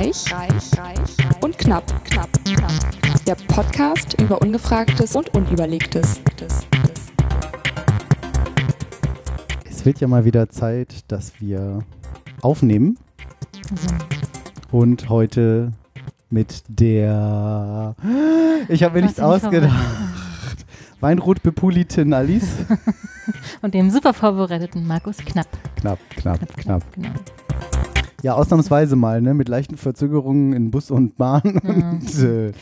Reich, reich, reich und knapp, knapp, knapp. Der Podcast über Ungefragtes und Unüberlegtes. Es wird ja mal wieder Zeit, dass wir aufnehmen. Und heute mit der. Ich habe mir nichts ausgedacht. Weinrot Bepulitin Alice. Und dem super vorbereiteten Markus Knapp. Knapp, knapp, knapp. Genau. Ja, ausnahmsweise mal, ne? Mit leichten Verzögerungen in Bus und Bahn. Und, äh,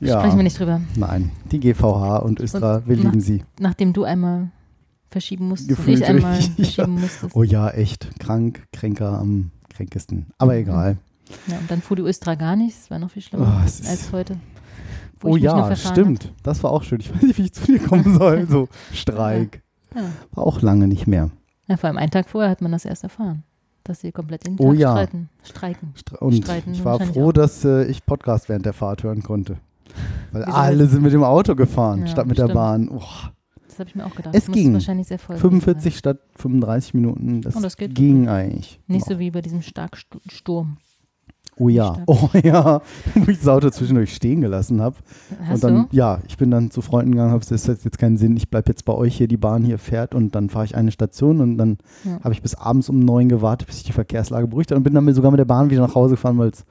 ja. Sprechen wir nicht drüber. Nein, die GVH und Östra, Und wir nach- lieben sie. Nachdem du einmal verschieben musstest und Gefühlt ich einmal richtig, verschieben ja. musstest. Oh ja, echt. Krank, kränker am kränkesten. Aber Mhm. egal. Ja, und dann fuhr die Östra gar nicht. Das war noch viel schlimmer Oh, als heute. Oh ja, stimmt. Das war auch schön. Ich weiß nicht, wie ich zu dir kommen soll. So Streik. Ja. War auch lange nicht mehr. ja, vor allem einen Tag vorher hat man das erst erfahren. Dass sie komplett den Tag Oh ja. streiten. Streiken. Stre- Und Streiten ich war froh, auch. dass äh, ich Podcast während der Fahrt hören konnte. Weil Wieso alle sind mit dem Auto gefahren, Ja, statt mit der stimmt. Bahn. Oh, Das habe ich mir auch gedacht. Es Das ging. wahrscheinlich sehr voll gewesen 45 statt 35 Minuten. Das, Oh, das ging eigentlich. sein. Nicht noch. so wie bei diesem Starksturm. Oh ja, stark. oh ja, wo ich das Auto zwischendurch stehen gelassen habe. Und dann, du? ja, ich bin dann zu Freunden gegangen, habe es hat jetzt keinen Sinn, ich bleibe jetzt bei euch hier, die Bahn hier fährt und dann fahre ich eine Station und dann Ja. habe ich bis abends um neun gewartet, bis sich die Verkehrslage beruhigt hat und bin dann sogar mit der Bahn wieder nach Hause gefahren, weil es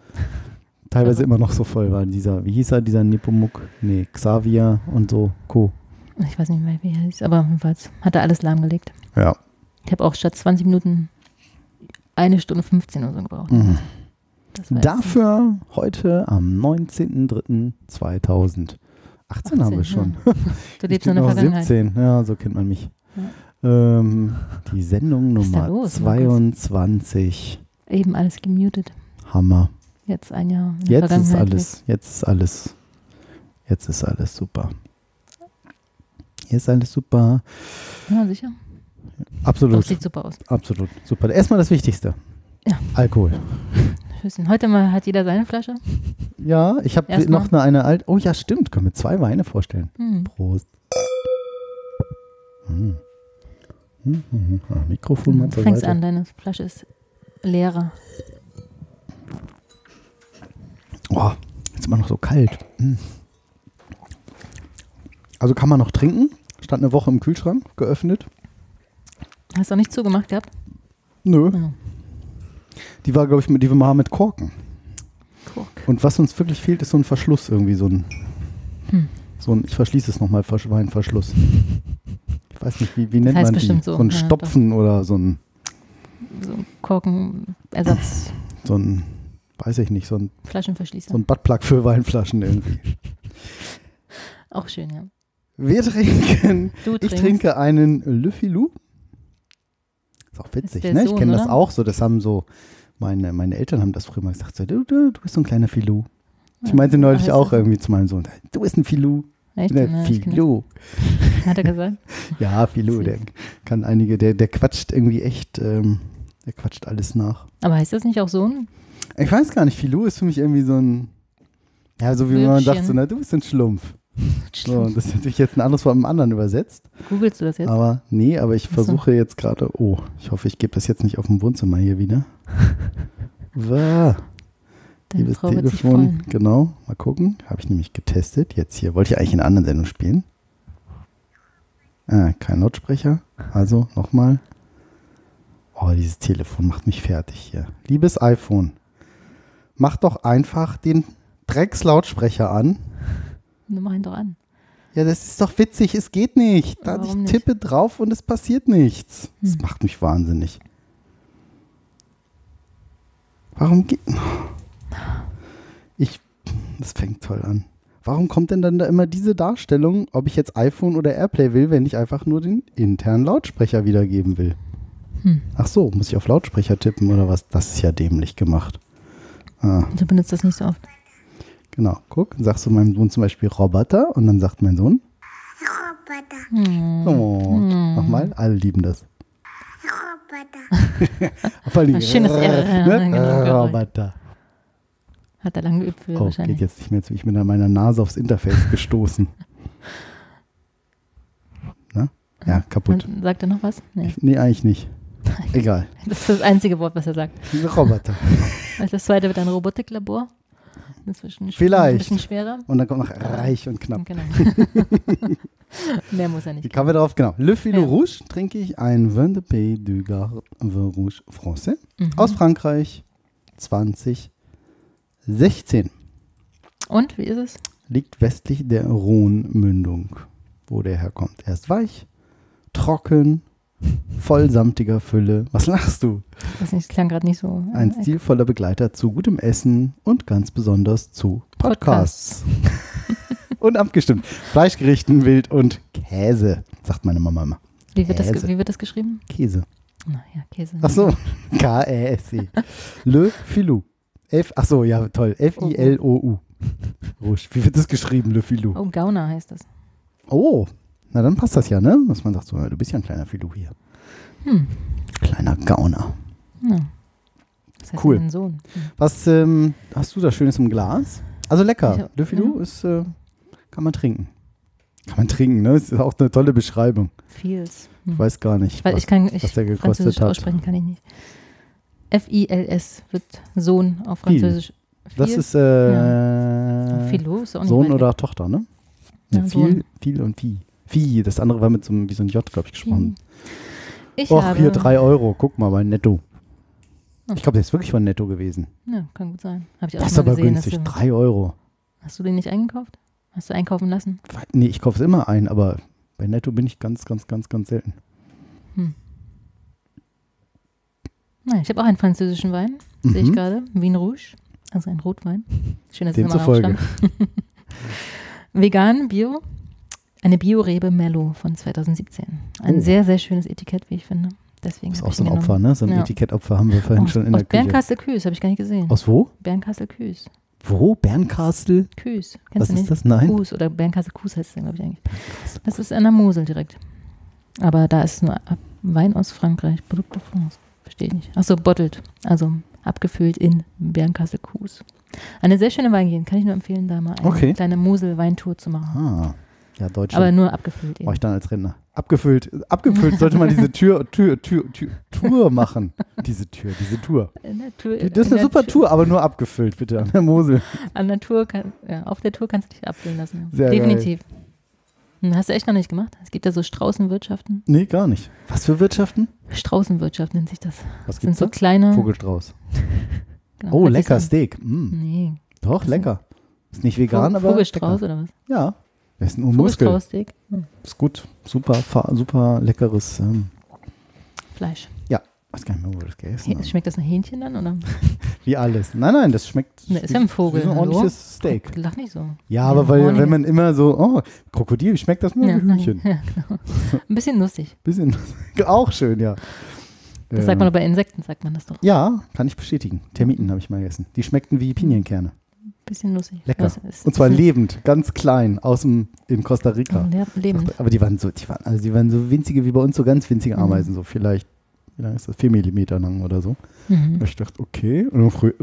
teilweise immer noch so voll war. Dieser, wie hieß er, dieser Nepomuk, nee, Xavier und so, Co. Ich weiß nicht mehr, wie er hieß, aber jedenfalls hat er alles lahmgelegt. Ja. Ich habe auch statt 20 Minuten eine Stunde 15 oder so gebraucht. Mhm. Dafür heute am 19.03.2018 haben wir 18, schon. ja. Du Ich lebst bin in der Vergangenheit. 17, ja, so kennt man mich. Ähm, die Sendung Nummer los, 22. Eben alles gemutet. Hammer. Jetzt ein Jahr Jetzt ist alles, jetzt ist alles, jetzt ist alles super. Hier ist alles super. Ja, sicher. Doch, Absolut, sieht super aus. absolut super. Erstmal das Wichtigste. Ja. Alkohol. Tschüsschen. Heute mal hat jeder seine Flasche. Ja, ich habe noch eine, eine alte. Oh ja, stimmt. Können wir zwei Weine vorstellen. Hm. Prost. Hm. Hm, hm, hm. Ah, Mikrofon mal Du fängst Seite. an, deine Flasche ist leerer. Oh, jetzt immer noch so kalt. Also kann man noch trinken. Stand eine Woche im Kühlschrank, geöffnet. Hast du auch nicht zugemacht gehabt? Nö. Ja. Die war, glaube ich, mit, die war mit Korken. Kork. Und was uns wirklich fehlt, ist so ein Verschluss irgendwie, so ein, Hm. so ein ich verschließe es nochmal, Versch Weinverschluss. Ich weiß nicht, wie, wie nennt heißt man die? bestimmt so, ein ja, Stopfen oder so ein, So ein Korkenersatz, so ein, weiß ich nicht, so ein, Flaschenverschließer. so ein Buttplug für Weinflaschen irgendwie. auch schön, ja. Wir trinken, Du ich trinkst. trinke einen Le Filou. Ist auch witzig, der ne? Ich Sohn, kenne das auch so, das haben so, meine, meine Eltern haben das früher mal gesagt, so, du, du, du bist so ein kleiner Filou. Ich meinte neulich heißt auch irgendwie zu meinem Sohn, du bist ein Filou. Echt? Kenn Filou. Hat er gesagt? Ja, Filou, der kann einige, der, der quatscht irgendwie echt, ähm, der quatscht alles nach. Aber heißt das nicht auch Sohn? Ich weiß gar nicht, Filou ist für mich irgendwie so ein, ja, so wie wenn man sagt, so, na, du bist ein Schlumpf. So, und das ist natürlich jetzt ein anderes von einem anderen übersetzt. Googlest du das jetzt? Aber nee, aber ich versuche jetzt gerade, oh, ich hoffe, ich gebe das jetzt nicht auf dem Wohnzimmer hier wieder. Wah, Deine liebes Frau Telefon, genau, mal gucken. Habe ich nämlich getestet. Jetzt hier, wollte ich eigentlich in einer anderen Sendung spielen. Ah, kein Lautsprecher. Also nochmal. Oh, dieses Telefon macht mich fertig hier. Liebes iPhone, mach doch einfach den Dreckslautsprecher an. Nimm mach ihn doch an. Ja, das ist doch witzig, es geht nicht. Da, ich Warum nicht? tippe drauf und es passiert nichts. Das Hm. macht mich wahnsinnig. Warum geht. Ich. Das fängt toll an. Warum kommt denn dann da immer diese Darstellung, ob ich jetzt iPhone oder Airplay will, wenn ich einfach nur den internen Lautsprecher wiedergeben will? Hm. Ach so, muss ich auf Lautsprecher tippen oder was? Das ist ja dämlich gemacht. Ah, Du benutzt das nicht so oft. Genau. Guck, sagst du meinem Sohn zum Beispiel Roboter und dann sagt mein Sohn, Hm. Oh, nochmal, alle lieben das. Vor allem, Ein schönes R, ne? genau, Geräusch. Roboter. Hat er lange geübt für Oh, wahrscheinlich. geht jetzt nicht mehr zu. Ich bin an meiner Nase aufs Interface gestoßen. Ne? Ja, kaputt. Und sagt er noch was? Nee. Nee, eigentlich nicht. Egal. Das ist das einzige Wort, was er sagt. Roboter. Das zweite wird ein Robotiklabor. Inzwischen Vielleicht. Ein bisschen schwerer. Und dann kommt noch reich und knapp. Genau. Mehr muss er Wie nicht. kamen wir darauf? Genau. Le Filo Ja. Rouge trinke ich ein Vin de Pays du Gard Vin Rouge Français Mhm. aus Frankreich 2016. Und, wie ist es? Liegt westlich der Rhone-Mündung, wo der herkommt. Er ist weich, trocken, voll samtiger Fülle. Was lachst du? Das klang gerade nicht so. Ein äh, stilvoller Begleiter zu gutem Essen und ganz besonders zu Podcasts. und abgestimmt. Fleischgerichten, Wild und Käse, sagt meine Mama immer. Wie wird, das, wie wird das geschrieben? Käse. Na ja, Käse. Ach so, K-E-S-E. Le Filou. F, ach so, ja, toll. F-I-L-O-U. Rouge. Wie wird das geschrieben, Le Filou? Oh, Gauner heißt das. Oh, na dann passt das ja, ne? Dass man sagt, so, ja, du bist ja ein kleiner Filou hier. Hm. Kleiner Gauner. Ja. Das heißt Cool. Ein Sohn. Hm. Was ähm, hast du da Schönes im Glas? Also lecker. Le Filou ja. ist, äh, kann man trinken. Kann man trinken, ne? Ist auch eine tolle Beschreibung. Feels. Hm. Ich weiß gar nicht, Weil was, ich kann ich was der gekostet Französisch hat. aussprechen kann ich nicht. F-I-L-S wird Sohn auf Französisch. Das Viel? ist äh, Philo ist Sohn oder. Tochter, ne? Ja, Ja, viel, Sohn. viel und Vieh. Vieh, das andere war mit so einem, wie so ein J, glaube ich, gesprochen. Ich Och, habe, hier drei Euro, guck mal bei Netto. Ich glaube, der ist wirklich von Netto gewesen. Ja, kann gut sein. Habe ich auch Das ist aber gesehen. günstig, drei Euro. hast du den nicht eingekauft? Hast du einkaufen lassen? Nee, ich kaufe es immer ein, aber bei Netto bin ich ganz, ganz, ganz, ganz selten. Nein, ich habe auch einen französischen Wein, sehe ich Mhm. gerade. Vin Rouge, also ein Rotwein. Schön, dass es nochmal Demzufolge. draufstand. Vegan, Bio, eine Bio-Rebe Mello von 2017. Ein Oh. sehr, sehr schönes Etikett, wie ich finde. Deswegen Das ist auch so ein Opfer, ne? So ein Ja. Etikettopfer haben wir vorhin Aus, schon in aus der Küche. Bernkastel-Küß, habe ich gar nicht gesehen. Aus wo? Bernkastel-Küß. Wo? Bernkastel? Küß. Kennst Was du ist das? Nein. Kues oder Bernkastel-Kues heißt es, glaube ich eigentlich. Das ist an der Mosel direkt. Aber da ist nur Wein aus Frankreich, Produkt de France. Verstehe ich nicht. Achso, bottled. Also abgefüllt in Bernkastel-Kues. Eine sehr schöne Weingegend. Kann ich nur empfehlen, da mal eine Okay. kleine Mosel-Weintour zu machen. Ah, ja, Deutschland. Aber nur abgefüllt eben. ich dann als Rentner. Abgefüllt, abgefüllt sollte man diese Tür, Tür, Tür, Tür, Tour machen. Diese Tür, diese Tour. Tour- Das ist in eine super Tour- Tour, aber nur abgefüllt, bitte, an der Mosel. An der Tour kann, ja, auf der Tour kannst du dich abfüllen lassen. Sehr Definitiv. Hm, Hast du echt noch nicht gemacht? Es gibt ja so Straußenwirtschaften. Nee, gar nicht. Was für Wirtschaften? Straußenwirtschaft nennt sich das. Was Das sind gibt's so da? kleine. Vogelstrauß. Genau, Oh, lecker. Steak. Mm. Nee. Doch, lecker. Ist nicht vegan, Vogel- aber Vogelstrauß oder was? Ja. Das ist nur Muskel. Ist gut. Super, super leckeres. Ähm, Fleisch. ja, weiß gar nicht mehr, wo das gegessen haben. Schmeckt das nach Hähnchen dann? Oder? Wie alles. Nein, nein, das schmeckt. Ne, ist ja ein Vogel, Wie so ein ordentliches Steak. Lach nicht so. Ja, aber weil, hornige- wenn man immer so, oh, Krokodil, schmeckt das nur Ja, wie nein, Hühnchen. ja, genau. Ein bisschen lustig. Bisschen, auch schön, ja. Das Ähm, sagt man doch bei Insekten, sagt man das doch. Ja, kann ich bestätigen. Termiten habe ich mal gegessen. Die schmeckten wie Pinienkerne. Bisschen lustig. Lecker. Ist- Und zwar lebend, ganz klein, aus dem, in Costa Rica. Ja, lebend. Aber die waren so, die waren, also die waren so winzige wie bei uns, so ganz winzige Mhm. Ameisen, so vielleicht, wie lang ist das? Vier Millimeter lang oder so. Mhm. Ich dachte, okay, und dann früh,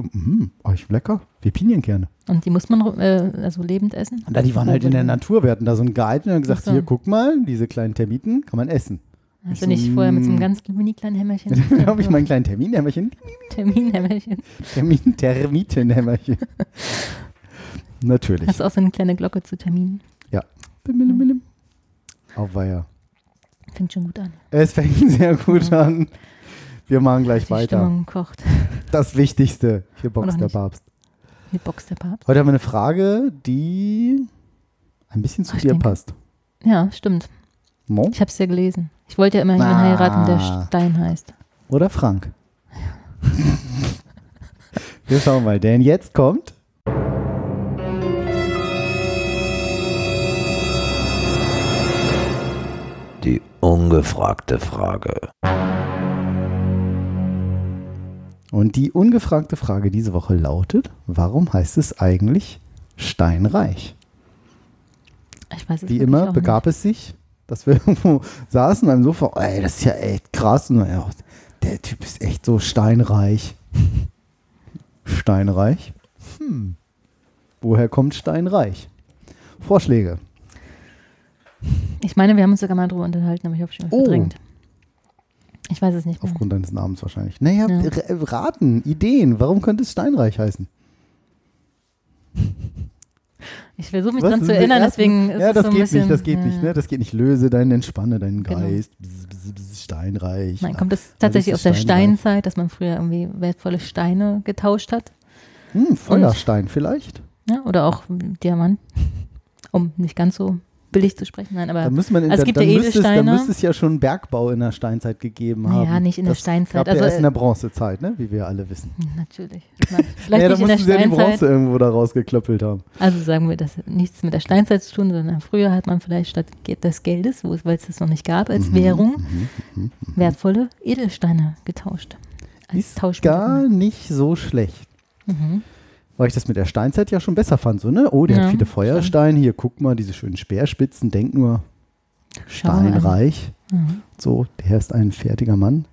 oh, ich lecker, wie Pinienkerne. Und die muss man äh, also lebend essen? Und da, die waren halt in der. Natur, wir hatten da so einen Guide und haben gesagt, so. hier, guck mal, diese kleinen Termiten kann man essen. Hast du nicht vorher mit so einem ganz mini kleinen Hämmerchen? Dann habe ich meinen kleinen Terminhämmerchen, Terminhämmerchen. Termin, Termitenhämmerchen. Natürlich. Hast du auch so eine kleine Glocke zu Terminen? Bim, bim, bim. Auweia. Fängt schon gut an. Es fängt sehr gut Ja. an. Wir machen gleich Die weiter. Stimmung kocht. Das Wichtigste. Hier boxt der. Papst. Hier boxt der Papst. Heute haben wir eine Frage, die ein bisschen zu Ach, dir denke- passt. Ja, stimmt. No? Ich habe es ja gelesen. Ich wollte ja immer jemanden Ah. heiraten, der Stein heißt. Oder Frank? wir schauen mal, denn jetzt kommt. Die ungefragte Frage. Und die ungefragte Frage diese Woche lautet: Warum heißt es eigentlich Steinreich? Ich weiß es Wie immer begab es sich, dass wir irgendwo saßen beim Sofa. Ey, das ist ja echt krass. Und ja, der Typ ist echt so steinreich. Steinreich? Hm. Woher kommt Steinreich? Vorschläge. Ich meine, wir haben uns sogar mal drüber unterhalten, aber ich habe schon Oh. verdrängt. Ich weiß es nicht mehr. Aufgrund deines Namens wahrscheinlich. Naja, Ja. raten, Ideen. Warum könnte es Steinreich heißen? Ich versuche mich Das zu erinnern, deswegen ist Ja, es das so ein geht bisschen, nicht, das geht ja. nicht, ne? Das geht nicht. Löse deinen, entspanne deinen Genau. Geist. Bzz, bzz, Steinreich. Nein, kommt das tatsächlich aus der es. Steinzeit, dass man früher irgendwie wertvolle Steine getauscht hat? Hm, Feuerstein vielleicht? Ja? Oder auch Diamant, um nicht ganz so billig zu sprechen. Nein, Da aber muss man in Also es gibt ja müsste es, Edelsteine. müsste es ja schon Bergbau in der Steinzeit gegeben haben. Naja, nicht in der das Steinzeit. Gab Also, ja erst in der Bronzezeit, ne? wie wir alle wissen. natürlich. Na, Vielleicht Ja, da nicht in der mussten sie ja die Steinzeit. Bronze irgendwo da rausgeklöppelt haben. Also sagen wir, das hat nichts mit der Steinzeit zu tun, sondern früher hat man vielleicht statt des Geldes, weil es das noch nicht gab, als Mhm, Währung mhm, mhm. wertvolle Edelsteine getauscht. Als Ist gar nicht so schlecht. Mhm. Weil ich das mit der Steinzeit ja schon besser fand. So, ne? Oh, der Ja, hat viele Feuersteine. Hier, guck mal, diese schönen Speerspitzen. Denk nur. Steinreich. Mhm. So, der ist ein fertiger Mann.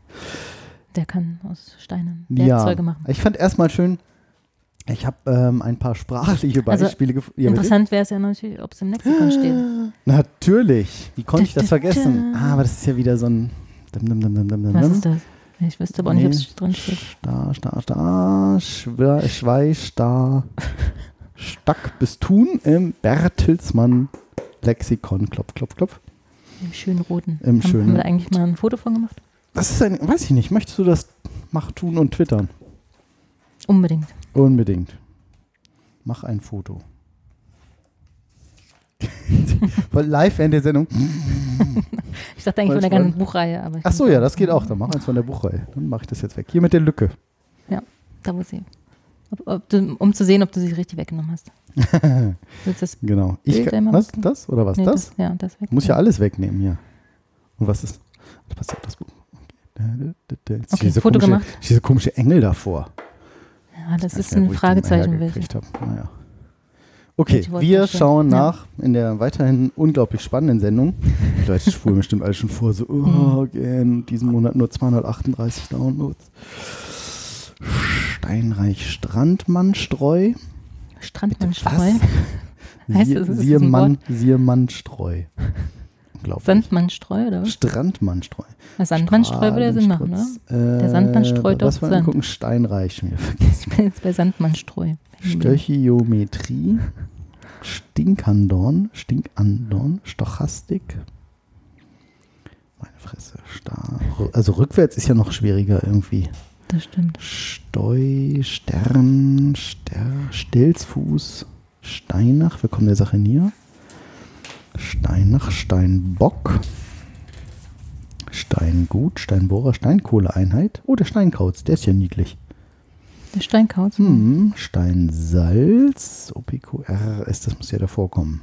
Der kann aus Steinen Ja, Werkzeuge machen. ich fand erstmal schön, ich habe ähm, ein paar sprachliche Also, Beispiele gefunden. Ja? Interessant wäre es ja natürlich, ob es im Lexikon steht. Natürlich. Wie konnte ich das Da, da, vergessen? Ah, aber das ist ja wieder so ein. Was ist das? Ich wüsste aber auch nicht, ob es drin steht. Star, Star, Star, Schwer, Schweih, Star, Stack bis Thun im Bertelsmann Lexikon. Klopf, klopf, klopf. Im schönen roten. Im haben, schönen. haben wir da eigentlich mal ein Foto von gemacht? Das ist ein, weiß ich nicht, möchtest du das mach, tun und twittern? Unbedingt. Unbedingt. Mach ein Foto. Voll live während der Sendung. Ich dachte eigentlich von der ganzen Buchreihe. Aber ich Ach so, ja, das geht auch. Dann mach eins von der Buchreihe. Dann mache ich das jetzt weg. Hier mit der Lücke. Da wo sie. Ob, ob du, um zu sehen, ob du sie richtig weggenommen hast. Das? Genau. Ich kann, was? Das oder was? nee, das? Ja, das weg. Muss ja alles wegnehmen hier. Und was ist? Was passiert das Buch? Okay. Diese Foto komische, gemacht. Diese komische Engel davor. Ja, das Ich weiß ist ja, ein ich Fragezeichen. Naja. Okay, wir schauen Ja. nach in der weiterhin unglaublich spannenden Sendung. Die Leute spulen bestimmt alle schon vor, so, oh, again, diesen Monat nur 238 Downloads. Steinreich Strandmannstreu. Strandmannstreu. Heißt das, ist siehe, Mann, siehe Mannstreu. Sandmannstreu, oder was? Strandmannstreu. Ja, Sandmannstreu würde ja Sinn machen, ne? Der Sandmann streut doch Sand. angucken, Steinreich wieder vergessen. Ich bin jetzt bei Sandmannstreu. Stöchiometrie, Stinkandorn, Stinkandorn, Stochastik. Meine Fresse, Star. Also rückwärts ist ja noch schwieriger irgendwie. Das stimmt. Steu, Stern, Ster, Stilzfuß, Steinach, wir kommen der Sache näher. Steinach, Steinbock, Steingut, Steinbohrer, Steinkohleeinheit. Oh, der Steinkauz, der ist ja niedlich. Steinkauz. Hm, Steinsalz, OPQRS, das muss ja davor kommen.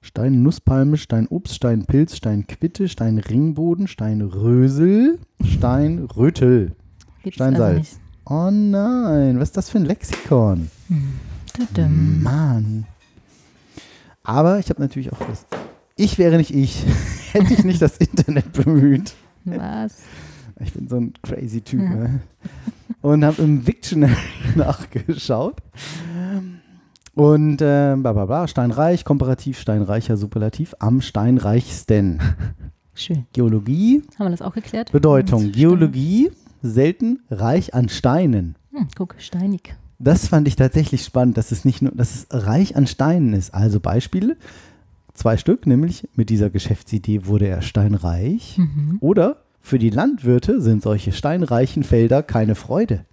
Stein Nusspalme, Stein Obst, Stein Pilz, Stein Quitte, Stein Ringboden, Stein Rösel, Stein Rötel. Gibt's Steinsalz. also. Oh nein, was ist das für ein Lexikon? Hm. Mann. Aber ich habe natürlich auch das. Ich wäre nicht ich, hätte ich nicht das Internet bemüht. Was? Ich bin so ein crazy Typ. Ne? Und habe im Wiktionary nachgeschaut. Und äh, bla bla bla, Steinreich, Komparativ, Steinreicher, Superlativ, am Steinreichsten. Schön. Geologie, Haben wir das auch geklärt? Bedeutung. Stein- Geologie, selten reich an Steinen. Hm, guck, steinig. Das fand ich tatsächlich spannend, dass es nicht nur, dass es reich an Steinen ist. Also Beispiele, zwei Stück, nämlich mit dieser Geschäftsidee wurde er steinreich. Mhm. Oder für die Landwirte sind solche steinreichen Felder keine Freude.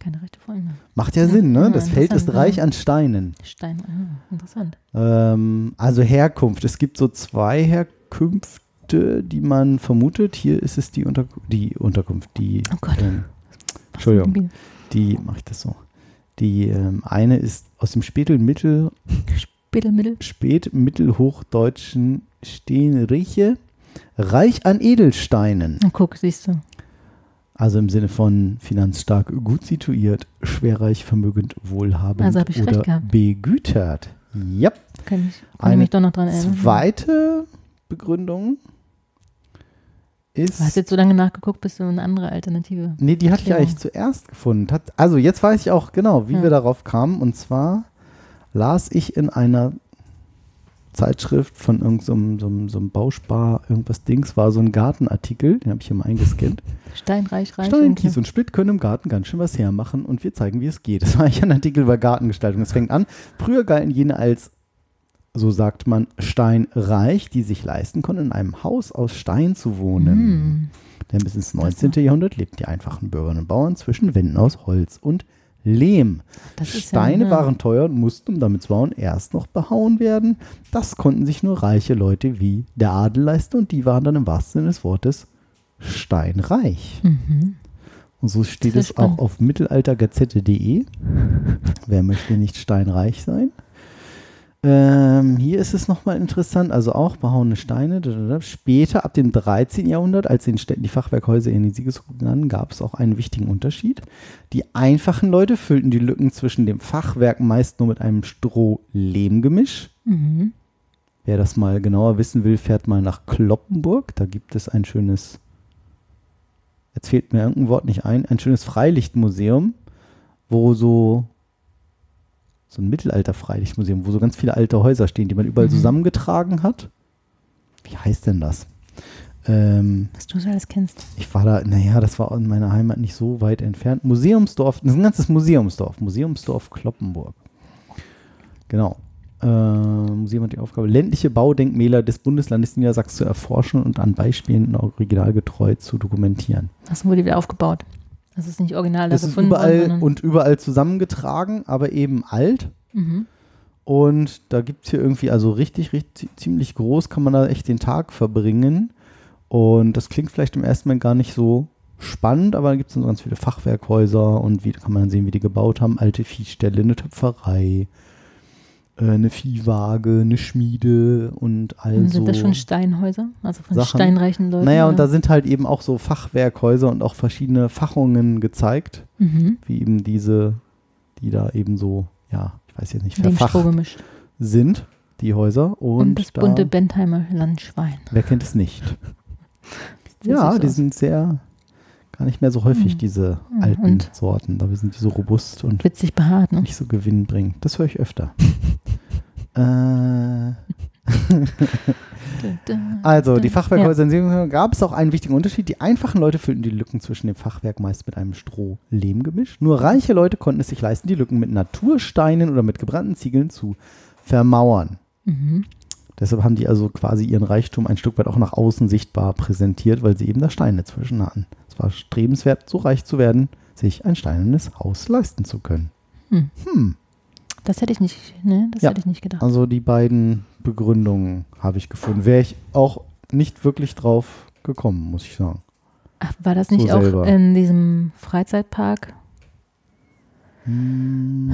Keine rechte Folge. Macht ja Ja, Sinn, ne? ja, Das Feld ist reich an Steinen. Stein. Ah, interessant. Ähm, also Herkunft. Es gibt so zwei Herkünfte, die man vermutet. Hier ist es die, Unter die Unterkunft. Die, Oh Gott. ähm, Entschuldigung. die, mache ich das so. Die ähm, eine ist aus dem Spätmittel, Mittelmittel. Spätmittelhochdeutschen Steenriche, reich an Edelsteinen. Na, guck, siehst du. Also im Sinne von finanzstark, gut situiert, schwerreich, vermögend, wohlhabend Also oder begütert. Ja. Kann ich, kann ich Eine mich doch noch dran erinnern. Zweite Begründung ist. Du hast jetzt so lange nachgeguckt, bis du eine andere Alternative. Nee, die hatte ich eigentlich zuerst gefunden. Hat, also jetzt weiß ich auch genau, wie Ja. wir darauf kamen. Und zwar las ich in einer Zeitschrift von irgendeinem so, so, so einem Bauspar, irgendwas Dings, war so ein Gartenartikel, den habe ich hier mal eingescannt. Steinreich, reich. Stein, und- Kies und Splitt können im Garten ganz schön was hermachen und wir zeigen, wie es geht. Das war eigentlich ein Artikel über Gartengestaltung. Es fängt an, früher galten jene als, so sagt man, steinreich, die sich leisten konnten, in einem Haus aus Stein zu wohnen. Hm. Denn bis ins 19. Jahrhundert lebten die einfachen Bürgerinnen und Bauern zwischen Wänden aus Holz und Lehm. Das Steine ja, waren teuer und mussten, um damit zu bauen, erst noch behauen werden. Das konnten sich nur reiche Leute wie der Adel leisten und die waren dann im wahrsten Sinne des Wortes steinreich. Mhm. Und so steht es spannend. auch auf mittelaltergazette.de. Wer möchte nicht steinreich sein? Ähm, hier ist es nochmal interessant, also auch behauene Steine. Später, ab dem 13. Jahrhundert, als in den Städten die Fachwerkhäuser in die Siegesgruppen gingen, gab es auch einen wichtigen Unterschied. Die einfachen Leute füllten die Lücken zwischen dem Fachwerk meist nur mit einem Stroh-Lehm-Gemisch. Mhm. Wer das mal genauer wissen will, fährt mal nach Kloppenburg. Da gibt es ein schönes, jetzt fehlt mir irgendein Wort nicht ein, ein schönes Freilichtmuseum, wo so, so ein Mittelalter-Freilichtmuseum, wo so ganz viele alte Häuser stehen, die man überall Mhm. zusammengetragen hat. Wie heißt denn das? Ähm, Was du so alles kennst. ich war da, naja, das war in meiner Heimat nicht so weit entfernt. Museumsdorf, das ist ein ganzes Museumsdorf, Museumsdorf Kloppenburg. Genau. Äh, Museum hat die Aufgabe, ländliche Baudenkmäler des Bundeslandes Niedersachsen zu erforschen und an Beispielen originalgetreu zu dokumentieren. Das wurde wieder aufgebaut. Das ist nicht original da Das ist worden, überall sondern- und überall zusammengetragen, aber eben alt. Mhm. Und da gibt es hier irgendwie, also richtig, richtig, ziemlich groß, kann man da echt den Tag verbringen. Und das klingt vielleicht im ersten Moment gar nicht so spannend, aber da gibt es dann so ganz viele Fachwerkhäuser und wie kann man dann sehen, wie die gebaut haben. Alte Viehställe, eine Töpferei, eine Viehwaage, eine Schmiede und Und also. sind das schon Steinhäuser? Also von Sachen. steinreichen Leuten? Naja, und da oder? sind halt eben auch so Fachwerkhäuser und auch verschiedene Fachungen gezeigt, mhm. wie eben diese, die da eben so, ja, ich weiß jetzt nicht, verfacht sind, die Häuser. Und, Und, das da, bunte Bentheimer Landschwein. wer kennt es nicht? Ja, die aus. sind sehr, gar nicht mehr so häufig, Mhm. diese Mhm, alten und? Sorten. Da sind die so robust und Witzig behaart, ne? nicht so gewinnbringend. Das höre ich öfter. äh, also, die Fachwerkhäuser in Siebenhausen gab es auch einen wichtigen Unterschied. Die einfachen Leute füllten die Lücken zwischen dem Fachwerk meist mit einem Stroh-Lehm-Gemisch. Nur reiche Leute konnten es sich leisten, die Lücken mit Natursteinen oder mit gebrannten Ziegeln zu vermauern. Mhm. Deshalb haben die also quasi ihren Reichtum ein Stück weit auch nach außen sichtbar präsentiert, weil sie eben da Steine zwischen hatten. Es war strebenswert, so reich zu werden, sich ein steinernes Haus leisten zu können. Hm. Hm. Das hätte ich nicht, ne? Das Ja. hätte ich nicht gedacht. Also die beiden Begründungen habe ich gefunden. Wäre ich auch nicht wirklich drauf gekommen, muss ich sagen. Ach, war das nicht so auch selber. in diesem Freizeitpark? Hm.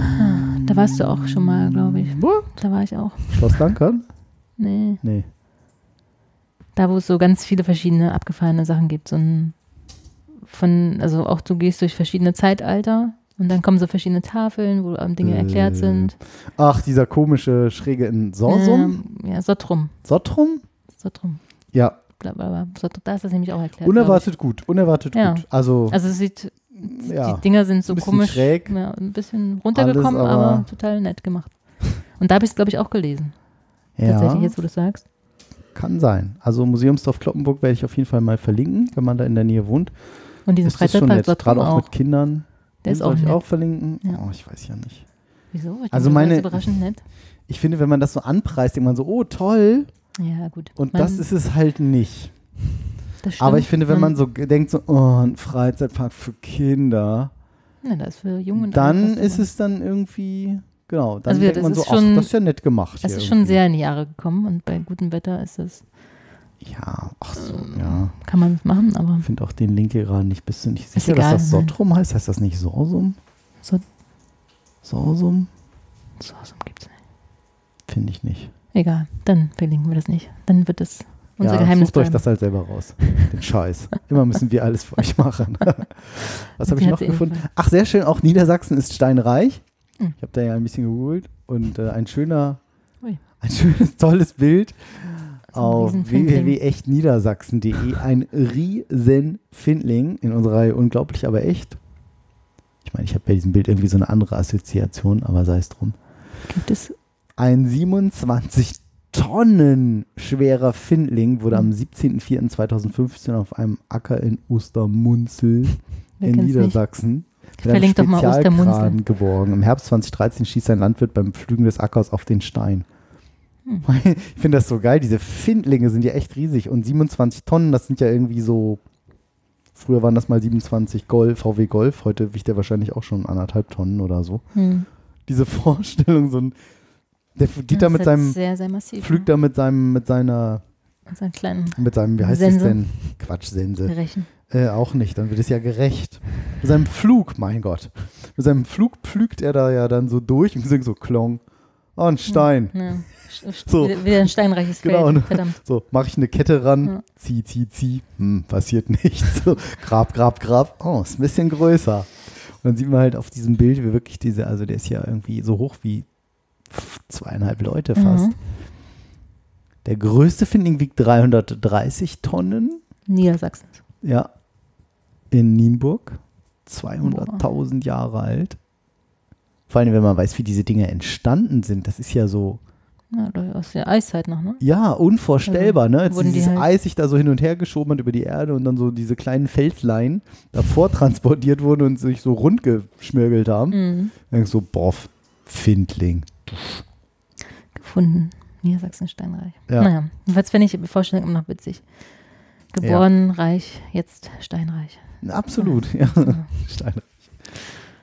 Da warst du auch schon mal, glaube ich. Wo? Da war ich auch. Schloss Dankern? Nee. Nee. Da, wo es so ganz viele verschiedene abgefahrene Sachen gibt. So ein von, also auch du gehst durch verschiedene Zeitalter und dann kommen so verschiedene Tafeln, wo ähm, Dinge Äh, erklärt sind. Ach, dieser komische Schräge in Sorsum? Ähm, ja, Sottrum. Sottrum? Sottrum. Ja, Bla, bla, bla. Sottrum. Da ist das nämlich auch erklärt. unerwartet gut. Unerwartet Ja. gut. Also. Also es sieht, ja. die Dinger sind so komisch. schräg. Ja, ein bisschen runtergekommen, aber, aber- total nett gemacht. Und da habe ich es, glaube ich, auch gelesen. ja. Tatsächlich, jetzt wo du es sagst. Kann sein. Also Museumsdorf Kloppenburg werde ich auf jeden Fall mal verlinken, wenn man da in der Nähe wohnt. Und diesen schon Freizeitpark Gerade auch, auch. mit Kindern. Der ist soll auch ich nett. auch verlinken. Ja. Oh, ich weiß ja nicht. Wieso? Ich Also meine- überraschend nett. Ich finde, wenn man das so anpreist, denkt man so, oh toll. Ja, gut. Und Man- das ist es halt nicht. das Aber ich finde, wenn man so g- denkt, so, oh, ein Freizeitpark für Kinder, Ja, das ist für Jung und alt dann ist es dann irgendwie, genau, dann Also denkt das man so, ist schon- ach, das ist ja nett gemacht. Es ist schon irgendwie. sehr in die Jahre gekommen und bei gutem Wetter ist es, Ja, ach so, Ähm, ja. kann man es machen, aber Ich finde auch den Link hier gerade nicht. Bist du nicht Ist sicher, egal, dass das nein. Sottrum heißt? Heißt das nicht Sorsum? So- Sorsum? so, so gibt's nicht. Finde ich nicht. Egal, dann verlinken wir das nicht. Dann wird es unser ja, Geheimnis sucht euch das halt selber raus. Den Scheiß. Immer müssen wir alles für euch machen. Was habe ich noch gefunden? Ach, sehr schön. Auch Niedersachsen ist steinreich. Hm. Ich habe da ja ein bisschen gegoogelt und äh, ein schöner, Ui. ein schönes, tolles Bild auf www.echtniedersachsen.de. Ein Riesenfindling in unserer Reihe Unglaublich, aber echt. Ich meine, ich habe bei diesem Bild irgendwie so eine andere Assoziation, aber sei es drum. Gibt es, Ein 27 tonnenschwerer Findling wurde am 17.04.2015 auf einem Acker in Ostermunzel Wer in? Niedersachsen Verlinkt doch mal Ostermunzel. geborgen. Im Herbst 2013 stieß ein Landwirt beim Pflügen des Ackers auf den Stein. Hm. Ich finde das so geil. Diese Findlinge sind ja echt riesig. Und 27 Tonnen, das sind ja irgendwie so. Früher waren das mal 27 Golf, VW Golf. Heute wiegt der wahrscheinlich auch schon anderthalb Tonnen oder so. Hm. Diese Vorstellung, so ein. Der geht da Das mit ist seinem. Sehr, sehr massiv. Pflügt da mit seinem, mit seiner, Mit seinen kleinen mit seinem, wie heißt das Sense. denn? Quatsch, Sense. Rechen. Äh, auch nicht, dann wird es ja gerecht. Mit seinem Flug, mein Gott. Mit seinem Flug pflügt er da ja dann so durch und singt so Klong. Oh, ein Stein. Ja. So. Wieder ein steinreiches Genau, Feld. ne? Verdammt. So, mache ich eine Kette ran, Ja. zieh, zieh, zieh. Hm, passiert nichts. So, grab, grab, grab. Oh, ist ein bisschen größer. Und dann sieht man halt auf diesem Bild, wie wirklich diese, also der ist ja irgendwie so hoch wie zweieinhalb Leute fast. Mhm. Der größte Findling wiegt 330 Tonnen. Niedersachsen. Ja. In Nienburg. 200.000 Jahre alt. Vor allem, wenn man weiß, wie diese Dinge entstanden sind. Das ist ja so, Ja, aus der Eiszeit noch, ne? ja, unvorstellbar, ne? Als wurden die dieses halt- Eis sich da so hin und her geschoben hat über die Erde und dann so diese kleinen Felslein davor transportiert wurden und sich so rund geschmirgelt haben. Mhm. Dann so, boah, Findling. Gefunden. Niedersachsen Steinreich. Ja. Naja, jedenfalls finde ich die Vorstellung immer noch witzig. Geboren, reich, jetzt steinreich. Absolut, ja. Ja. Steinreich.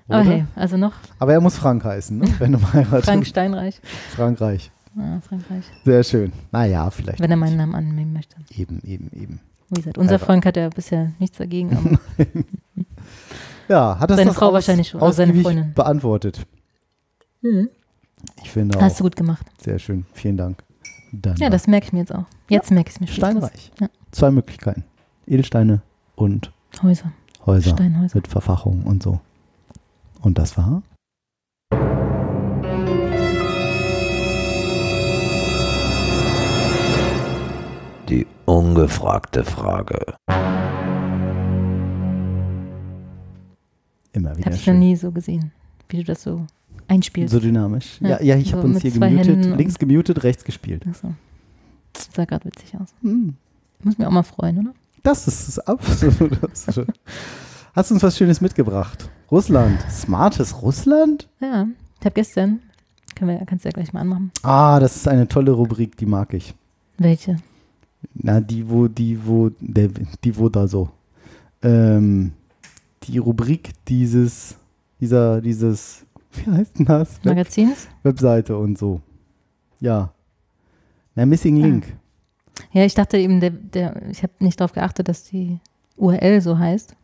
Oder? hey, also noch Aber er muss Frank heißen, ne? wenn du mal heiratest. Frank Steinreich. Frankreich. Ja, Frankreich. Sehr schön. Naja, vielleicht. Wenn er meinen Namen annehmen möchte. Eben, eben, eben. Wie gesagt, unser. Frank hat ja bisher nichts dagegen, Ja, hat das Seine doch Frau aus- wahrscheinlich schon, oder seine Freundin. beantwortet. Ich finde auch. hast du gut gemacht. Sehr schön. Vielen Dank. Dann Ja, das merke ich mir jetzt auch. Jetzt merke ich es mir spätestens. Steinreich. Ja. Zwei Möglichkeiten. Edelsteine und Häuser, Häuser Steinhäuser. mit Verfachung und so. Und das war? Ungefragte Frage. Immer wieder Habe ich noch nie so gesehen, wie du das so einspielst. So dynamisch. Ja, Ja, ja, ich so habe uns hier gemutet. Links gemutet, rechts gespielt. Achso. Sah gerade witzig aus. Hm. Muss mich auch mal freuen, oder? Das ist das- Hast du uns was Schönes mitgebracht? Russland. Smartes Russland? Ja, ich habe gestern, können wir, kannst du ja gleich mal anmachen. Ah, das ist eine tolle Rubrik, die mag ich. Welche? Na, die, wo, die, wo, der, die, wo da so. Ähm, die Rubrik dieses, dieser, dieses, wie heißt denn das? Web Magazins? Webseite und so. Ja. Na, Missing Ah. Link. Ja, ich dachte eben, der, der, ich habe nicht darauf geachtet, dass die URL so heißt.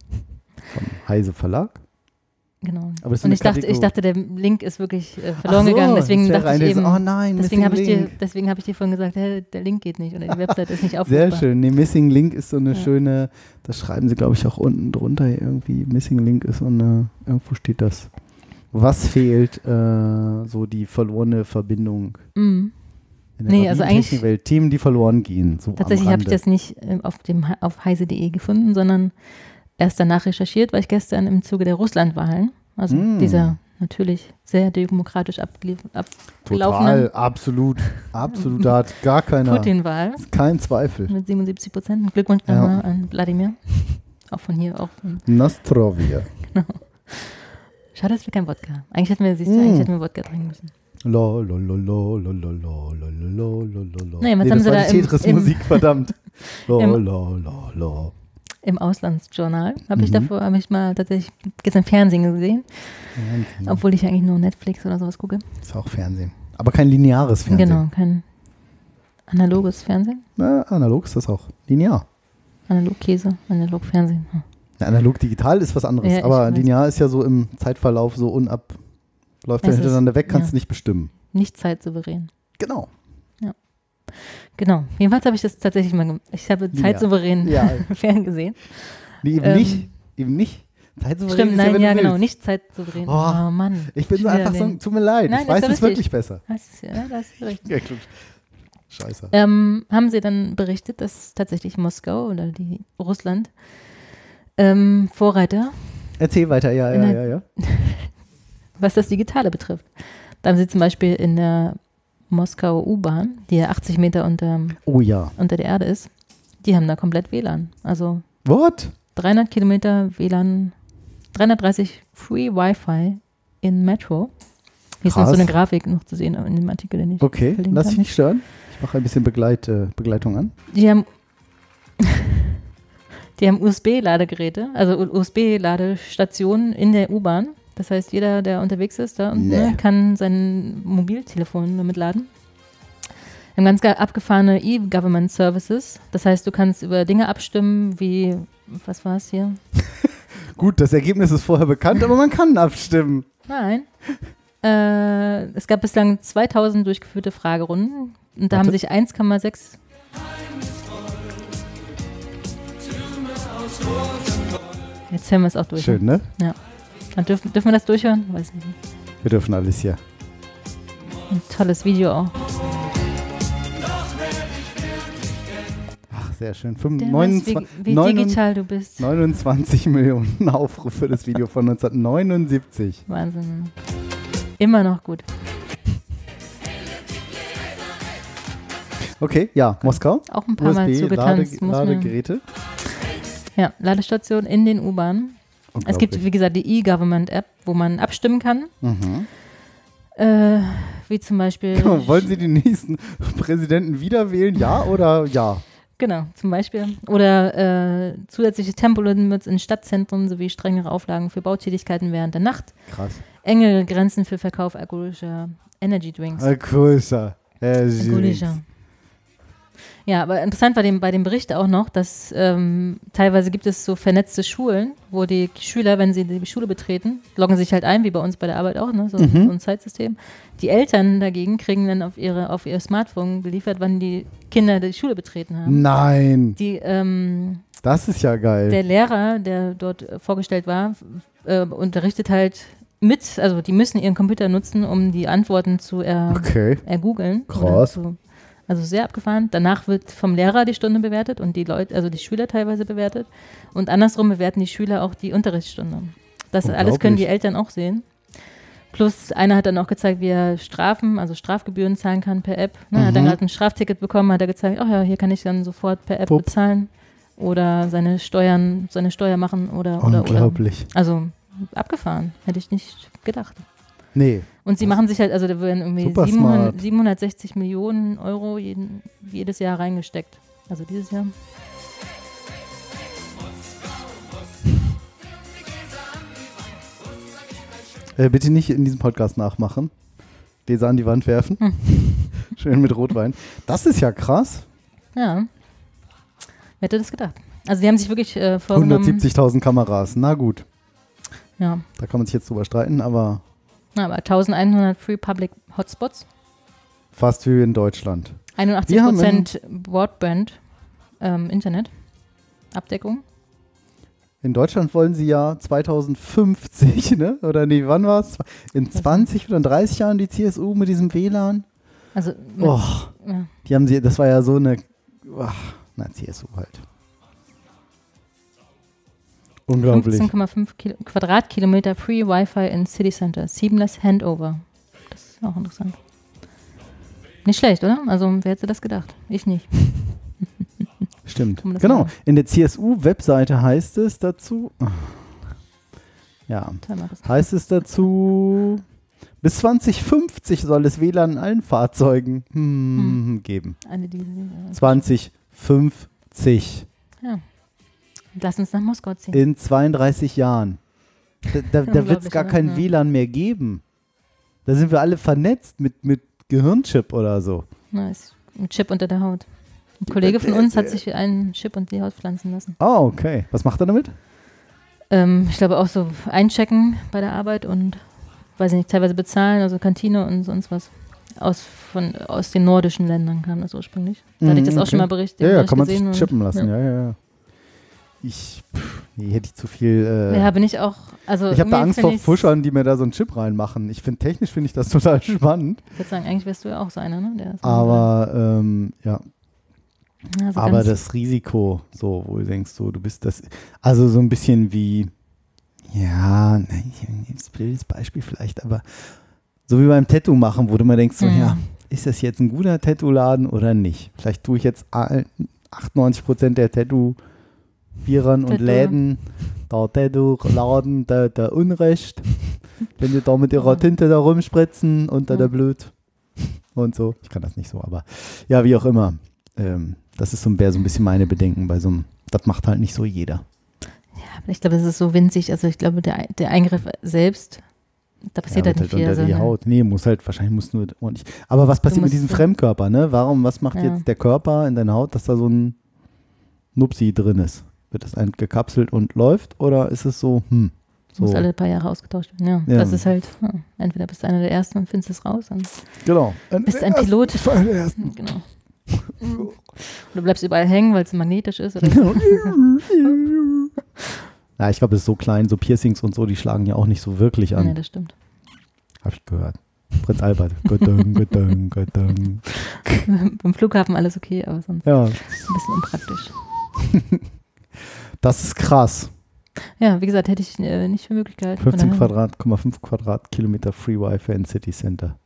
Vom Heise Verlag. Genau. Aber Und ich dachte, ich dachte, der Link ist wirklich äh, verloren so, gegangen. Deswegen dachte ich eben, Oh nein, deswegen habe ich, dir- deswegen hab ich dir vorhin gesagt, hey, der Link geht nicht oder die Webseite ist nicht Sehr aufrufbar. schön. Nee, Missing Link ist so eine Ja. schöne, das schreiben sie, glaube ich, auch unten drunter irgendwie. Missing Link ist so eine, irgendwo steht das. Was fehlt? Äh, so die verlorene Verbindung Mhm. in der Nee, also eigentlich- Technikwelt. Themen, die verloren gehen. So Tatsächlich habe ich das nicht äh, auf, dem, auf heise.de gefunden, sondern erst danach recherchiert, weil ich gestern im Zuge der Russlandwahlen, also mm. dieser natürlich sehr demokratisch abgelaufenen. Total, absolut, absolut, da hat gar keiner. Putin-Wahl. Kein Zweifel. Mit 77 Prozent. Glückwunsch nochmal an Wladimir. Auch von hier, auch von. Nastrovia. Genau. Schade, dass wir kein Wodka. Eigentlich hätten wir, siehst du, mm. eigentlich hätten wir Wodka trinken müssen. Naja, nee, jetzt haben sie da Tetris-Musik, verdammt. Lo, lo, lo, lo. Im Auslandsjournal habe ich Mhm. davor, habe ich mal tatsächlich gestern Fernsehen gesehen, Fernsehen. obwohl ich eigentlich nur Netflix oder sowas gucke. Ist auch Fernsehen. Aber kein lineares Fernsehen. Genau, kein analoges Fernsehen. Na, analog ist das auch. Linear. Analog Käse, analog Fernsehen. Hm. Ja, analog digital ist was anderes. Ja, ich aber linear ist ja so im Zeitverlauf so unab. Läuft dann ist- hintereinander weg, kannst ja. du nicht bestimmen. Nicht zeitsouverän. Genau. Genau. Jedenfalls habe ich das tatsächlich mal gemacht. Ich habe Ja. zeitsouverän Ja. ferngesehen. Nee, eben Ähm, nicht. Eben nicht. Zeitsouverän Stimmt, ist nein, ja, du genau, nicht zeitsouverän. Oh, Oh, Mann. Ich bin so einfach so, tut mir leid. Nein, ich das weiß ist es richtig. wirklich besser. Was? Ja, da hast du recht. Ja, klar. Scheiße. Ähm, haben sie dann berichtet, dass tatsächlich Moskau oder die Russland ähm, Vorreiter, Erzähl weiter, ja, ja, ja, ja. was das Digitale betrifft. Da haben sie zum Beispiel in der Moskauer U-Bahn, die ja 80 Meter unter, Oh ja. unter der Erde ist, die haben da komplett WLAN. Also What? 300 Kilometer WLAN, 330 Free Wi-Fi in Metro. Hier ist noch so Krass. eine Grafik noch zu sehen in dem Artikel, den ich Okay, lass dich nicht stören. Ich mache ein bisschen Begleit, äh, Begleitung an. Die haben, die haben USB-Ladegeräte, also USB-Ladestationen in der U-Bahn. Das heißt, jeder, der unterwegs ist, da unten, Nee. ne, kann sein Mobiltelefon damit laden. Wir haben ganz ge- abgefahrene E-Government Services. Das heißt, du kannst über Dinge abstimmen, wie, was war es hier? Gut, das Ergebnis ist vorher bekannt, aber man kann abstimmen. Nein. Äh, es gab bislang 2000 durchgeführte Fragerunden und da Warte. haben sich 1,6 Jetzt hören wir es auch durch. Schön, ne? Dann dürfen, dürfen wir das durchhören? Weiß nicht. Wir dürfen alles hier. Ein tolles Video auch. Ach, sehr schön. Fünf- Der weiß, 29, wie, wie 29 digital du bist. 29 Millionen Aufrufe für das Video von 1979. Wahnsinn. Immer noch gut. Okay, ja, Moskau. Auch ein paar Mal USB, Lade, zugetanzt. man- Ladegeräte. Ja, Ladestation in den U-Bahnen. Es gibt, wie gesagt, die E-Government-App, wo man abstimmen kann. Mhm. Äh, wie zum Beispiel. Wollen Sie den nächsten Präsidenten wieder wählen? Ja oder ja? Genau, zum Beispiel. Oder äh, zusätzliche Tempolimits in Stadtzentren sowie strengere Auflagen für Bautätigkeiten während der Nacht. Krass. Engere Grenzen für Verkauf alkoholischer Energy Drinks. Größer. Alkoholischer. Ja, aber interessant war dem, bei dem Bericht auch noch, dass ähm, teilweise gibt es so vernetzte Schulen, wo die Schüler, wenn sie die Schule betreten, loggen sich halt ein, wie bei uns bei der Arbeit auch, ne? so, Mhm. so ein Zeitsystem. Die Eltern dagegen kriegen dann auf, ihre, auf ihr Smartphone geliefert, wann die Kinder die Schule betreten haben. Nein, Die, ähm, das ist ja geil. der Lehrer, der dort äh, vorgestellt war, äh, unterrichtet halt mit, also die müssen ihren Computer nutzen, um die Antworten zu er, okay. ergoogeln. Krass. Zu, also sehr abgefahren. Danach wird vom Lehrer die Stunde bewertet und die Leute, also die Schüler teilweise bewertet. Und andersrum bewerten die Schüler auch die Unterrichtsstunde. Das alles können die. Eltern auch sehen. Plus einer hat dann auch gezeigt, wie er Strafen, also Strafgebühren zahlen kann per App. Ne, Hat dann Mhm. gerade ein Strafticket bekommen, hat er gezeigt, ach ja, hier kann ich dann sofort per App Pup. bezahlen oder seine Steuern, seine Steuer machen oder oder oder. Unglaublich. Also abgefahren, hätte ich nicht gedacht. Nee, Und sie machen sich halt, also da werden irgendwie Super 700, smart. 760 Millionen Euro jeden, jedes Jahr reingesteckt. Also dieses Jahr. äh, bitte nicht in diesem Podcast nachmachen. Leser an die Wand werfen. Hm. Schön mit Rotwein. Das ist ja krass. Ja. Wer hätte das gedacht? Also die haben sich wirklich äh, vorgenommen. 170.000 Kameras. Na gut, Ja. da kann man sich jetzt drüber streiten, aber aber 1100 Free Public Hotspots. fast wie in Deutschland. 81 Wir haben Prozent Broadband ähm, Internet. Abdeckung. In Deutschland wollen sie ja 2050, ne? Oder nee, wann war es? In 20 oder in 30 Jahren die CSU mit diesem WLAN? Also Oh, ja. die haben sie, das war ja so eine, ach, na, CSU halt. Unglaublich. 15,5 Kilo- Quadratkilometer Free Wi-Fi in City Center. Seamless Handover. Das ist auch interessant. Nicht schlecht, oder? Also, wer hätte das gedacht? Ich nicht. Stimmt. Genau. machen? In der CSU-Webseite heißt es dazu, ja, heißt es dazu, bis 2050 soll es WLAN in allen Fahrzeugen hm, geben. Eine diese, äh, 2050. Lass uns nach Moskau ziehen. In 32 Jahren. Da, da, da wird es gar ne? kein Ja. WLAN mehr geben. Da sind wir alle vernetzt mit, mit Gehirnchip oder so. Nice. Ein Chip unter der Haut. Ein Kollege von uns hat sich einen Chip unter die Haut pflanzen lassen. Ah, okay. Was macht er damit? Ähm, ich glaube auch so einchecken bei der Arbeit und, weiß ich nicht, teilweise bezahlen, also Kantine und sonst was. Aus, von, aus den nordischen Ländern kam das ursprünglich. Da hatte ich das Mhm, auch schon okay. mal berichtet. Ja, ja, kann man sich chippen lassen. Ja, ja, ja. Ich, pff, nee, hätte ich zu viel. Äh, Ja, bin ich auch. Also ich habe da Angst vor Fuschern, die mir da so einen Chip reinmachen. Ich finde, technisch finde ich das total spannend. Ich würde sagen, eigentlich wärst du ja auch so einer, ne? Aber, ähm, ja, ja, so aber das Risiko, so, wo du denkst, so, du bist das, also so ein bisschen wie, ja, nein, ein blödes Beispiel vielleicht, aber so wie beim Tattoo machen, wo du mal denkst, so, Mhm. ja, ist das jetzt ein guter Tattoo-Laden oder nicht? Vielleicht tue ich jetzt all- 98% der Tätowierern und. Läden, der Tattoo-Laden, der, der Unrecht. Wenn die da mit ihrer Tinte da rumspritzen und da Ja. der blöd und so. Ich kann das nicht so, aber ja, wie auch immer. Ähm, das ist so, wäre so ein bisschen meine Bedenken bei so einem, das macht halt nicht so jeder. Aber ich glaube, das ist so winzig. Also ich glaube, der, der Eingriff selbst, da passiert ja, halt nicht viel. unter Also, die Haut. Nee, muss halt, wahrscheinlich muss nur ordentlich. Aber was passiert mit diesem Fremdkörper, ne? Warum, was macht Ja. jetzt der Körper in deiner Haut, dass da so ein Nupsi drin ist? Wird das ein gekapselt und läuft oder ist es so, hm, so. Muss alle paar Jahre ausgetauscht werden. Ja, Ja. das ist halt, ja, entweder bist du einer der Ersten und findest es raus. Und, Genau. Bist ein Pilot. War der Erste. genau. Du bleibst überall hängen, weil es magnetisch ist. Oder. Ja, ich glaube, es ist so klein, so Piercings und so, die schlagen ja auch nicht so wirklich an. das stimmt. Hab ich gehört. Prinz Albert. Göttang, göttang, göttang. Beim Flughafen alles okay, aber sonst Ja, ein bisschen unpraktisch. Das ist krass. Ja, wie gesagt, hätte ich äh, nicht für möglich gehalten. Von 15 daher- Quadrat, 5 Quadratkilometer Free Wi-Fi in City Center.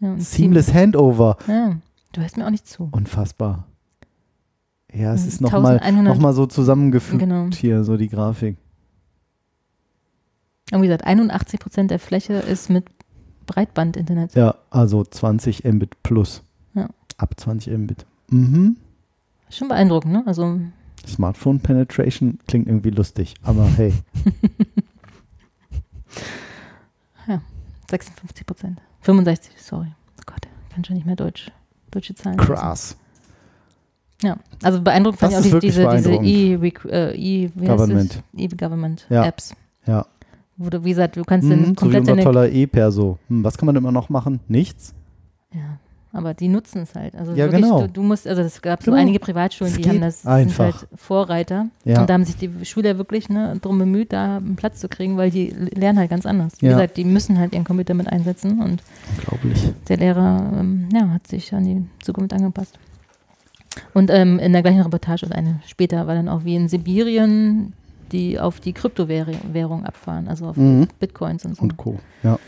Ja, Seamless Handover. Ja, du hörst mir auch nicht zu. Unfassbar. Ja, es Mhm, ist nochmal 1100 noch mal so zusammengefügt Genau. hier, so die Grafik. Und wie gesagt, 81 Prozent der Fläche ist mit Breitbandinternet. Ja, also 20 Mbit plus. Ja. Ab 20 Mbit. Mhm. Schon beeindruckend, ne? Also, Smartphone Penetration klingt irgendwie lustig, aber hey. 56 Prozent. 65, sorry. Oh Gott, kann schon nicht mehr Deutsch, deutsche Zahlen. Krass. Ja, also beeindruckend fand Das ich auch die, diese, diese beeindruckend. E, äh, e? E-Government Ja. Apps. Ja. Wo du, wie gesagt, du kannst Mhm, dann so wie komplett unser toller E-Perso. Hm, was kann man immer noch machen? Nichts? Ja, aber die nutzen es halt. Also Ja, wirklich, genau. du, du musst, also es gab Genau. so einige Privatschulen, Es die haben das, einfach. sind halt Vorreiter. Ja. Und da haben sich die Schüler wirklich ne, darum bemüht, da einen Platz zu kriegen, weil die lernen halt ganz anders. Wie Ja. gesagt, die müssen halt ihren Computer mit einsetzen und Unglaublich. der Lehrer ähm, ja, hat sich an die Zukunft angepasst. Und ähm, in der gleichen Reportage und eine später war dann auch wie in Sibirien, die auf die Kryptowährung abfahren, also auf Mhm. Bitcoins und so. Und Co. Ja.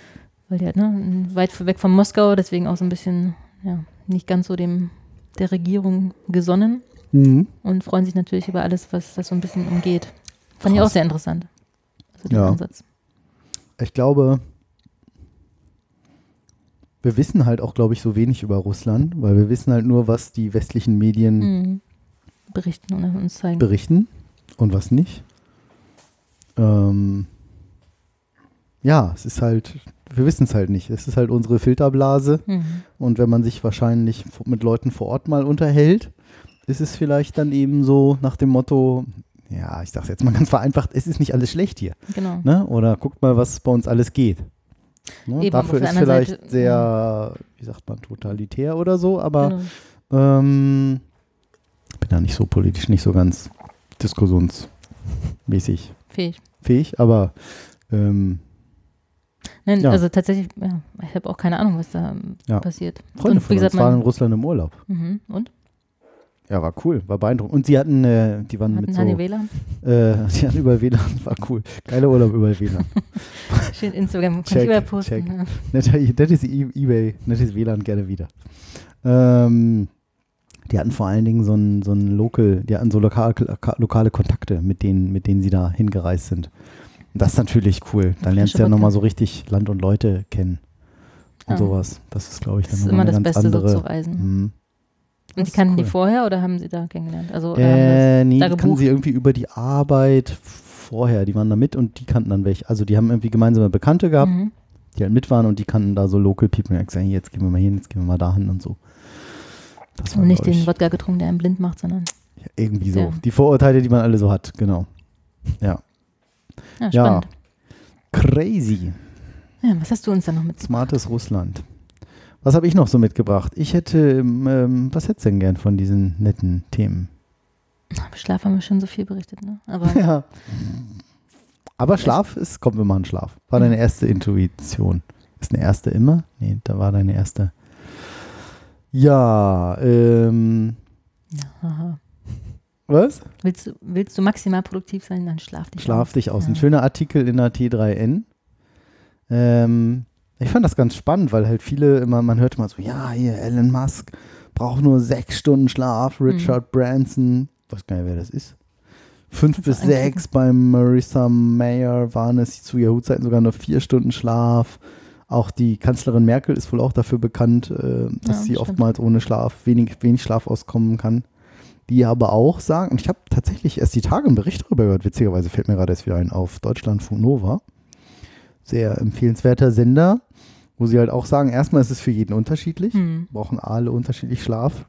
Weil die halt ne, weit weg von Moskau, deswegen auch so ein bisschen, ja, nicht ganz so dem der Regierung gesonnen Mhm. und freuen sich natürlich über alles, was das so ein bisschen umgeht. Fand ich auch Krass. sehr interessant. Also den Ja. Ansatz. Ich glaube, wir wissen halt auch, glaube ich, so wenig über Russland, weil wir wissen halt nur, was die westlichen Medien Mhm. Berichten und uns zeigen. berichten und was nicht. Ähm, ja, es ist halt, wir wissen es halt nicht. Es ist halt unsere Filterblase Mhm. und wenn man sich wahrscheinlich mit Leuten vor Ort mal unterhält, ist es vielleicht dann eben so nach dem Motto, ja, ich sag's jetzt mal ganz vereinfacht, es ist nicht alles schlecht hier. Genau. Ne? Oder guckt mal, was bei uns alles geht. Ne? Eben, Dafür ist vielleicht Seite, sehr, wie sagt man, totalitär oder so, aber Genau. ähm, bin da nicht so politisch, nicht so ganz diskussionsmäßig Fähig. fähig, aber ähm, Nein, Ja. Also tatsächlich, ja, ich habe auch keine Ahnung, was da ähm, Ja. passiert. Freunde und von uns waren in Russland im Urlaub. mhm. und? Ja, war cool, war beeindruckend. Und sie hatten, äh, die waren Hatten mit so, WLAN? äh, die hatten über WLAN, war cool. Geiler Urlaub über WLAN. Schön Instagram, kann Check, ich überall posten. check. Ja. Netter, nettes E- Ebay, nettes WLAN gerne wieder. Ähm, die hatten vor allen Dingen so ein, so ein Local, die hatten so lokal, lokale Kontakte, mit denen, mit denen sie da hingereist sind. Und das ist natürlich cool. Dann lernst du ja nochmal so richtig Land und Leute kennen. Und Ja. sowas. Das ist, glaube ich, dann Das ist immer das Beste, so andere. zu reisen. Mhm. Und die kannten cool. die vorher oder haben sie da kennengelernt? Also, Äh, haben nee, die kannten sie irgendwie über die Arbeit vorher. Die waren da mit und die kannten dann welche. Also die haben irgendwie gemeinsame Bekannte gehabt, mhm. die halt mit waren und die kannten da so Local People. Und ich gesagt, jetzt gehen wir mal hin, jetzt gehen wir mal dahin und so. Das war, Und nicht den Wodka getrunken, der einen blind macht, sondern ja, irgendwie so. Ja. Die Vorurteile, die man alle so hat, genau. Ja. Ja, Ja. spannend. Crazy. Ja. was hast du uns da noch mit? Smartes Russland. Was habe ich noch so mitgebracht? Ich hätte, ähm, was hättest du denn gern von diesen netten Themen? Schlaf haben wir schon so viel berichtet, ne? Aber Ja. Aber Schlaf ist, komm, wir machen Schlaf. War Mhm. deine erste Intuition. Ist eine erste immer? Nee, da war deine erste. Ja, ähm, ja, haha. Was? Willst, du, willst du maximal produktiv sein, dann schlaf dich Schlaf aus. dich aus. Ein Ja. schöner Artikel in der T3N. Ähm, Ich fand das ganz spannend, weil halt viele immer, man hört immer so, ja, hier, Elon Musk braucht nur sechs Stunden Schlaf, Richard Branson, weiß gar nicht, wer das ist. Fünf Mhm. Du bis sechs beim Marissa Mayer waren es zu Yahoo-Zeiten sogar nur vier Stunden Schlaf. Auch die Kanzlerin Merkel ist wohl auch dafür bekannt, äh, dass Ja, sie stimmt. oftmals ohne Schlaf, wenig, wenig Schlaf auskommen kann. Die aber auch sagen, und ich habe tatsächlich erst die Tage einen Bericht darüber gehört, witzigerweise fällt mir gerade erst wieder ein, auf Deutschlandfunk Nova. Sehr empfehlenswerter Sender, wo sie halt auch sagen, erstmal ist es für jeden unterschiedlich, Hm. brauchen alle unterschiedlich Schlaf.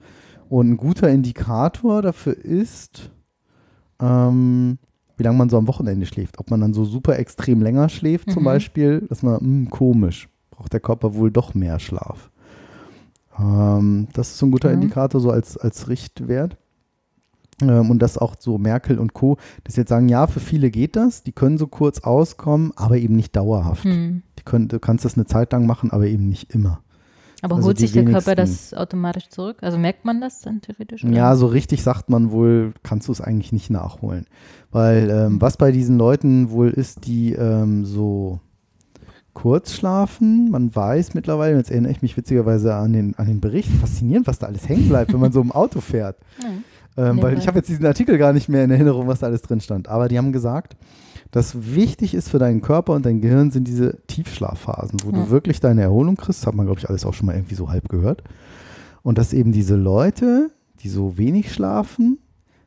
Und ein guter Indikator dafür ist, ähm, wie lange man so am Wochenende schläft. Ob man dann so super extrem länger schläft, zum Mhm. Beispiel, dass man, hm, komisch, braucht der Körper wohl doch mehr Schlaf. Ähm, das ist so ein guter Mhm. Indikator, so als, als Richtwert. Ähm, und dass auch so Merkel und Co., dass jetzt sagen, ja, für viele geht das, die können so kurz auskommen, aber eben nicht dauerhaft. Hm. Die können, du kannst das eine Zeit lang machen, aber eben nicht immer. Aber Also holt sich der Körper das automatisch zurück? Also merkt man das dann theoretisch? Ja, so richtig sagt man wohl, kannst du es eigentlich nicht nachholen. Weil ähm, was bei diesen Leuten wohl ist, die ähm, so kurz schlafen, man weiß mittlerweile, jetzt erinnere ich mich witzigerweise an den, an den Bericht, faszinierend, was da alles hängen bleibt, wenn man so im Auto fährt. Hm. Ähm, Nee, weil ich habe jetzt diesen Artikel gar nicht mehr in Erinnerung, was da alles drin stand. Aber die haben gesagt, dass wichtig ist für deinen Körper und dein Gehirn sind diese Tiefschlafphasen, wo Ja. du wirklich deine Erholung kriegst. Das hat man, glaube ich, alles auch schon mal irgendwie so halb gehört. Und dass eben diese Leute, die so wenig schlafen,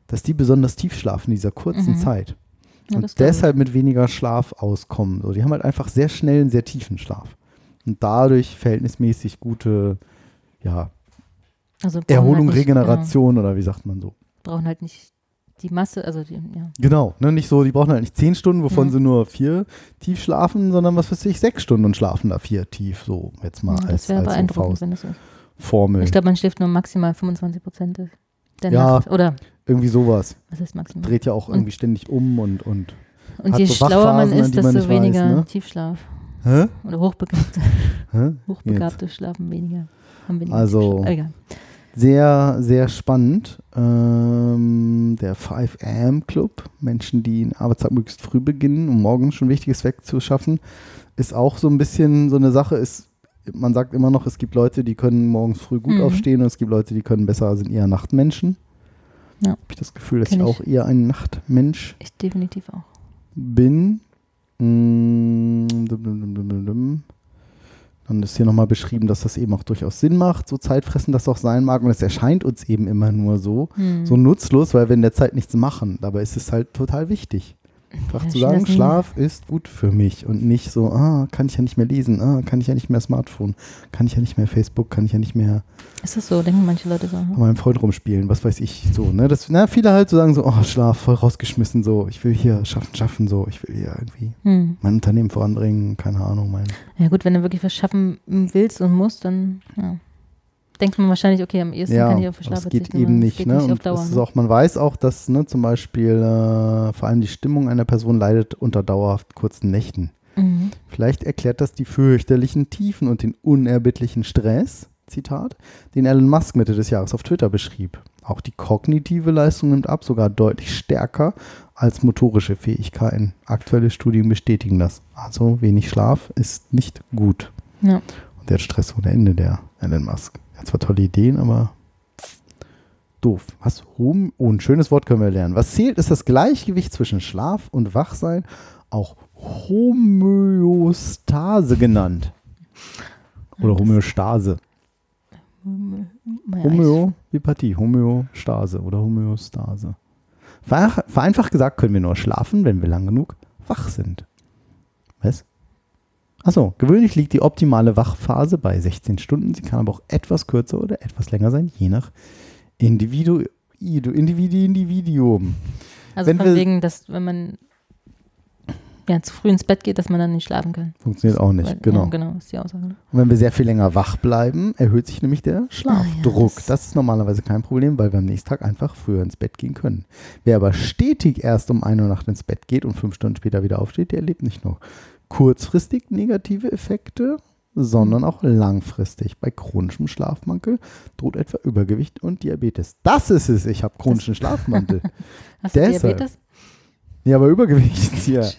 dass die besonders tief schlafen in dieser kurzen Mhm. Zeit. Ja, und deshalb mit weniger Schlaf auskommen. So, die haben halt einfach sehr schnell einen sehr tiefen Schlaf. Und dadurch verhältnismäßig gute ja, Also Erholung, halt nicht, Regeneration oder wie sagt man so. Genau, brauchen halt nicht die Masse, also die, ja. Genau, ne, nicht so, die brauchen halt nicht zehn Stunden, wovon Mhm. sie nur vier tief schlafen, sondern was weiß ich, sechs Stunden und schlafen da vier tief, so jetzt mal ja als, das wäre als so beeindruckend, wenn das so ist. Faustformel. Ich glaube, man schläft nur maximal 25 Prozent der Ja. Nacht. Oder Irgendwie sowas. was heißt maximal? Dreht ja auch Und- irgendwie ständig um und, und. Und je so schlauer man Wachphasen, an ist, desto weniger weiß, ne? Tiefschlaf. Hä? Oder Hochbegabte, Hä? Hochbegabte schlafen weniger. Haben weniger Also- Tiefschlaf. Egal. Sehr, sehr spannend. Ähm, der 5 AM Club, Menschen, die in Arbeitstag möglichst früh beginnen, um morgens schon Wichtiges wegzuschaffen, ist auch so ein bisschen so eine Sache. Ist, man sagt immer noch, es gibt Leute, die können morgens früh gut Mhm. aufstehen und es gibt Leute, die können besser, sind eher Nachtmenschen. Ja. Habe ich das Gefühl, dass ich ich. auch eher ein Nachtmensch Ich definitiv auch. bin. Mm, dum, dum, dum, dum, dum, dum. Dann ist hier nochmal beschrieben, dass das eben auch durchaus Sinn macht, so zeitfressen das auch sein mag. Und es erscheint uns eben immer nur so, Hm. so nutzlos, weil wir in der Zeit nichts machen. Dabei ist es halt total wichtig. Einfach zu sagen, Schlaf ist gut für mich und nicht so, ah, kann ich ja nicht mehr lesen, ah, kann ich ja nicht mehr Smartphone, kann ich ja nicht mehr Facebook, kann ich ja nicht mehr Ist das so? Denken manche Leute so? mit hm? meinem Freund rumspielen, was weiß ich, so, ne? Das, na, viele halt so sagen so, oh, Schlaf, voll rausgeschmissen, so, ich will hier schaffen, schaffen, so, ich will hier irgendwie Hm. mein Unternehmen voranbringen, keine Ahnung, mein. Ja gut, wenn du wirklich was schaffen willst und musst, dann ja. Denkt man wahrscheinlich, okay, am ehesten kann ich auf Schlaf es geht eben nicht, geht ne? nicht Und Dauer. das ne? auch, man weiß auch, dass ne, zum Beispiel äh, vor allem die Stimmung einer Person leidet unter dauerhaft kurzen Nächten. Mhm. Vielleicht erklärt das die fürchterlichen Tiefen und den unerbittlichen Stress, Zitat, den Elon Musk Mitte des Jahres auf Twitter beschrieb. Auch die kognitive Leistung nimmt ab, sogar deutlich stärker als motorische Fähigkeiten. Aktuelle Studien bestätigen das. Also wenig Schlaf ist nicht gut. Ja. Und der Stress ohne Ende, der Elon Musk. Zwar tolle Ideen, aber doof. Was? Hom oh, ein schönes Wort können wir lernen. Was zählt, ist das Gleichgewicht zwischen Schlaf und Wachsein, auch Homöostase genannt. Oder Homöostase. Ja, Homö, wie Partie, Homöostase oder Homöostase. Vereinf- Vereinfacht gesagt können wir nur schlafen, wenn wir lang genug wach sind. Was? Achso, gewöhnlich liegt die optimale Wachphase bei 16 Stunden. Sie kann aber auch etwas kürzer oder etwas länger sein, je nach Individu Idu- Individi Individuum. Also wenn von wegen, dass wenn man ja, zu früh ins Bett geht, dass man dann nicht schlafen kann. Funktioniert auch nicht, Weil- genau. Ja, genau, ist die Aussage. Und wenn wir sehr viel länger wach bleiben, erhöht sich nämlich der Schlafdruck. Ah, das- das, ist normalerweise kein Problem, weil wir am nächsten Tag einfach früher ins Bett gehen können. Wer aber stetig erst um 1 Uhr Nacht ins Bett geht und fünf Stunden später wieder aufsteht, der erlebt nicht nur kurzfristig negative Effekte, sondern auch langfristig. Bei chronischem Schlafmangel droht etwa Übergewicht und Diabetes. Das ist es, ich habe chronischen Schlafmangel. Hast du Deshalb. Diabetes? ja, aber Übergewicht hier.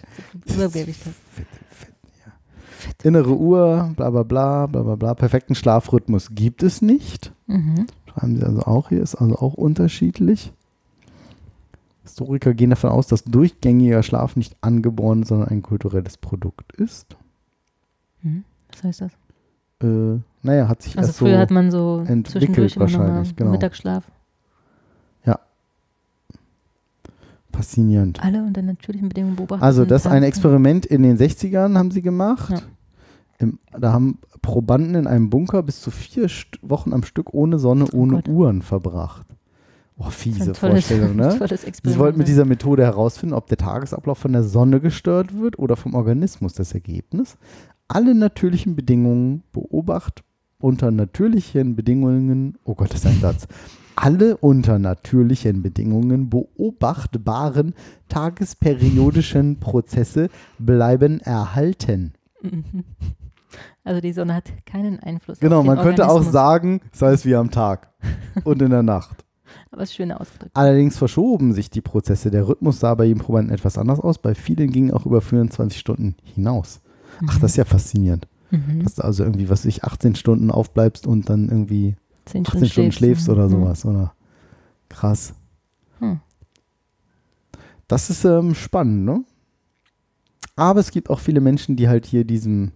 Übergewicht. Fett, fett, ja. Fett. Innere Uhr, bla bla bla, bla bla bla. Perfekten Schlafrhythmus gibt es nicht. Mhm. Schreiben sie also auch hier, ist also auch unterschiedlich. Historiker gehen davon aus, dass durchgängiger Schlaf nicht angeboren, sondern ein kulturelles Produkt ist. Mhm. Was heißt das? Äh, naja, hat sich Also erst früher so hat man so entwickelt wahrscheinlich, genau. Mittagsschlaf. faszinierend. Alle unter natürlichen Bedingungen beobachten. Also das ist ein. Experiment in den 60ern haben sie gemacht. Ja. Im, da haben Probanden in einem Bunker bis zu vier St Wochen am Stück ohne Sonne, Oh ohne Gott. Uhren verbracht. Boah, fiese tolles, Vorstellung, ne? Sie wollten mit dieser Methode herausfinden, ob der Tagesablauf von der Sonne gestört wird oder vom Organismus. Das Ergebnis? Alle natürlichen Bedingungen beobacht unter natürlichen Bedingungen, oh Gott, das ist ein Satz. Alle unter natürlichen Bedingungen beobachtbaren tagesperiodischen Prozesse bleiben erhalten. Mhm. Also die Sonne hat keinen Einfluss Genau, man könnte auch Organismus. sagen, sei es wie am Tag und in der Nacht. Aber es ist schön ausgedrückt. Allerdings verschoben sich die Prozesse. Der Rhythmus sah bei jedem Probanden etwas anders aus. Bei vielen ging auch über 24 Stunden hinaus. Ach, das ist ja faszinierend. Mhm. Dass du also irgendwie, was ich, 18 Stunden aufbleibst und dann irgendwie Zehn 18 Stunden schläfst oder Mhm. sowas, oder? Krass. Hm. Das ist ähm, spannend, ne? Aber es gibt auch viele Menschen, die halt hier diesem,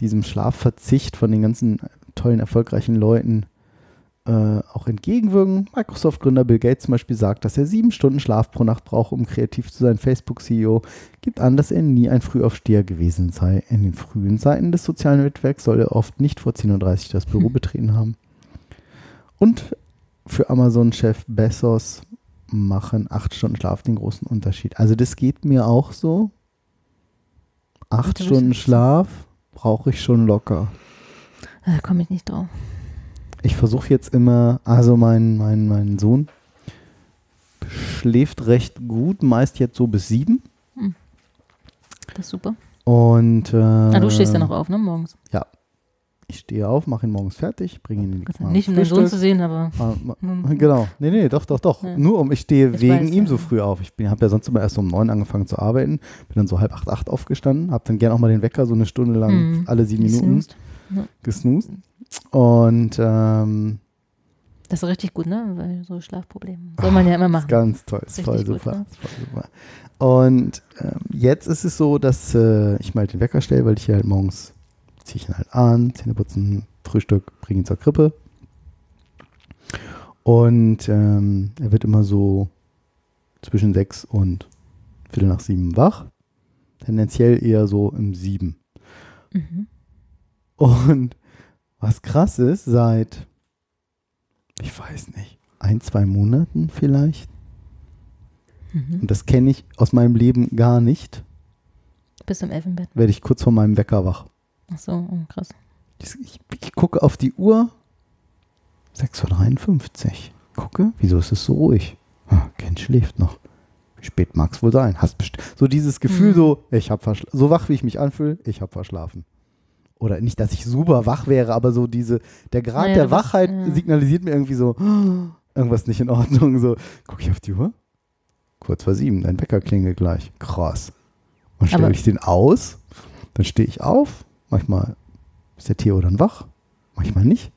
diesem Schlafverzicht von den ganzen tollen, erfolgreichen Leuten äh, auch entgegenwirken. Microsoft-Gründer Bill Gates zum Beispiel sagt, dass er sieben Stunden Schlaf pro Nacht braucht, um kreativ zu sein. Facebook-CEO gibt an, dass er nie ein Frühaufsteher gewesen sei. In den frühen Zeiten des sozialen Netzwerks soll er oft nicht vor 10.30 Uhr das Büro Hm. betreten haben. Und für Amazon-Chef Bezos machen acht Stunden Schlaf den großen Unterschied. Also das geht mir auch so. Acht. Stunden Schlaf brauche ich schon locker. Da komme ich nicht drauf. Ich versuche jetzt immer, also mein, mein, mein Sohn schläft recht gut, meist jetzt so bis sieben. Das ist super. Und äh, Ah, du stehst ja noch auf, ne, morgens. ich stehe auf, mache ihn morgens fertig, bringe ihn in die Gott Dank. Nicht um den Sohn zu sehen, aber Ah. Genau. Nee, nee, doch, doch, doch. Ja. Nur um, ich stehe Ich wegen weiß, ihm ja. so früh auf. Ich habe ja sonst immer erst um neun angefangen zu arbeiten, bin dann so halb acht, acht aufgestanden, habe dann gern auch mal den Wecker so eine Stunde lang Mhm. alle sieben Minuten gesnoost. gesnoost. Und ähm, Das ist richtig gut, ne? Weil so Schlafprobleme soll man ja immer ist machen. ganz toll, ist voll gut, super, ne? ist voll super. Und ähm, jetzt ist es so, dass äh, ich mal den Wecker stelle, weil ich hier halt morgens ziehe ich ihn halt an, Zähne putzen, Frühstück, bringe ihn zur Krippe. Und ähm, er wird immer so zwischen sechs und Viertel nach sieben wach. Tendenziell eher so im sieben. Mhm. Und was krass ist, seit, ich weiß nicht, ein, zwei Monaten vielleicht, Mhm. und das kenne ich aus meinem Leben gar nicht, Bis zum Elfenbett. werde ich kurz vor meinem Wecker wach. Ach so, oh, krass. Ich, ich, gucke auf die Uhr, 6.53 Uhr. Gucke, wieso ist es so ruhig? Ah, Ken schläft noch. Wie spät mag es wohl sein? Hast so dieses Gefühl, Mhm. so, ich habe so wach, wie ich mich anfühle, ich habe verschlafen. Oder nicht, dass ich super wach wäre, aber so diese, der Grad Naja, der Wachheit ja. signalisiert mir irgendwie so, irgendwas nicht in Ordnung. So, gucke ich auf die Uhr? Kurz vor sieben, dein Wecker klingelt gleich. Krass. Und stelle ich den aus, dann stehe ich auf. Manchmal ist der Theo dann wach, manchmal nicht.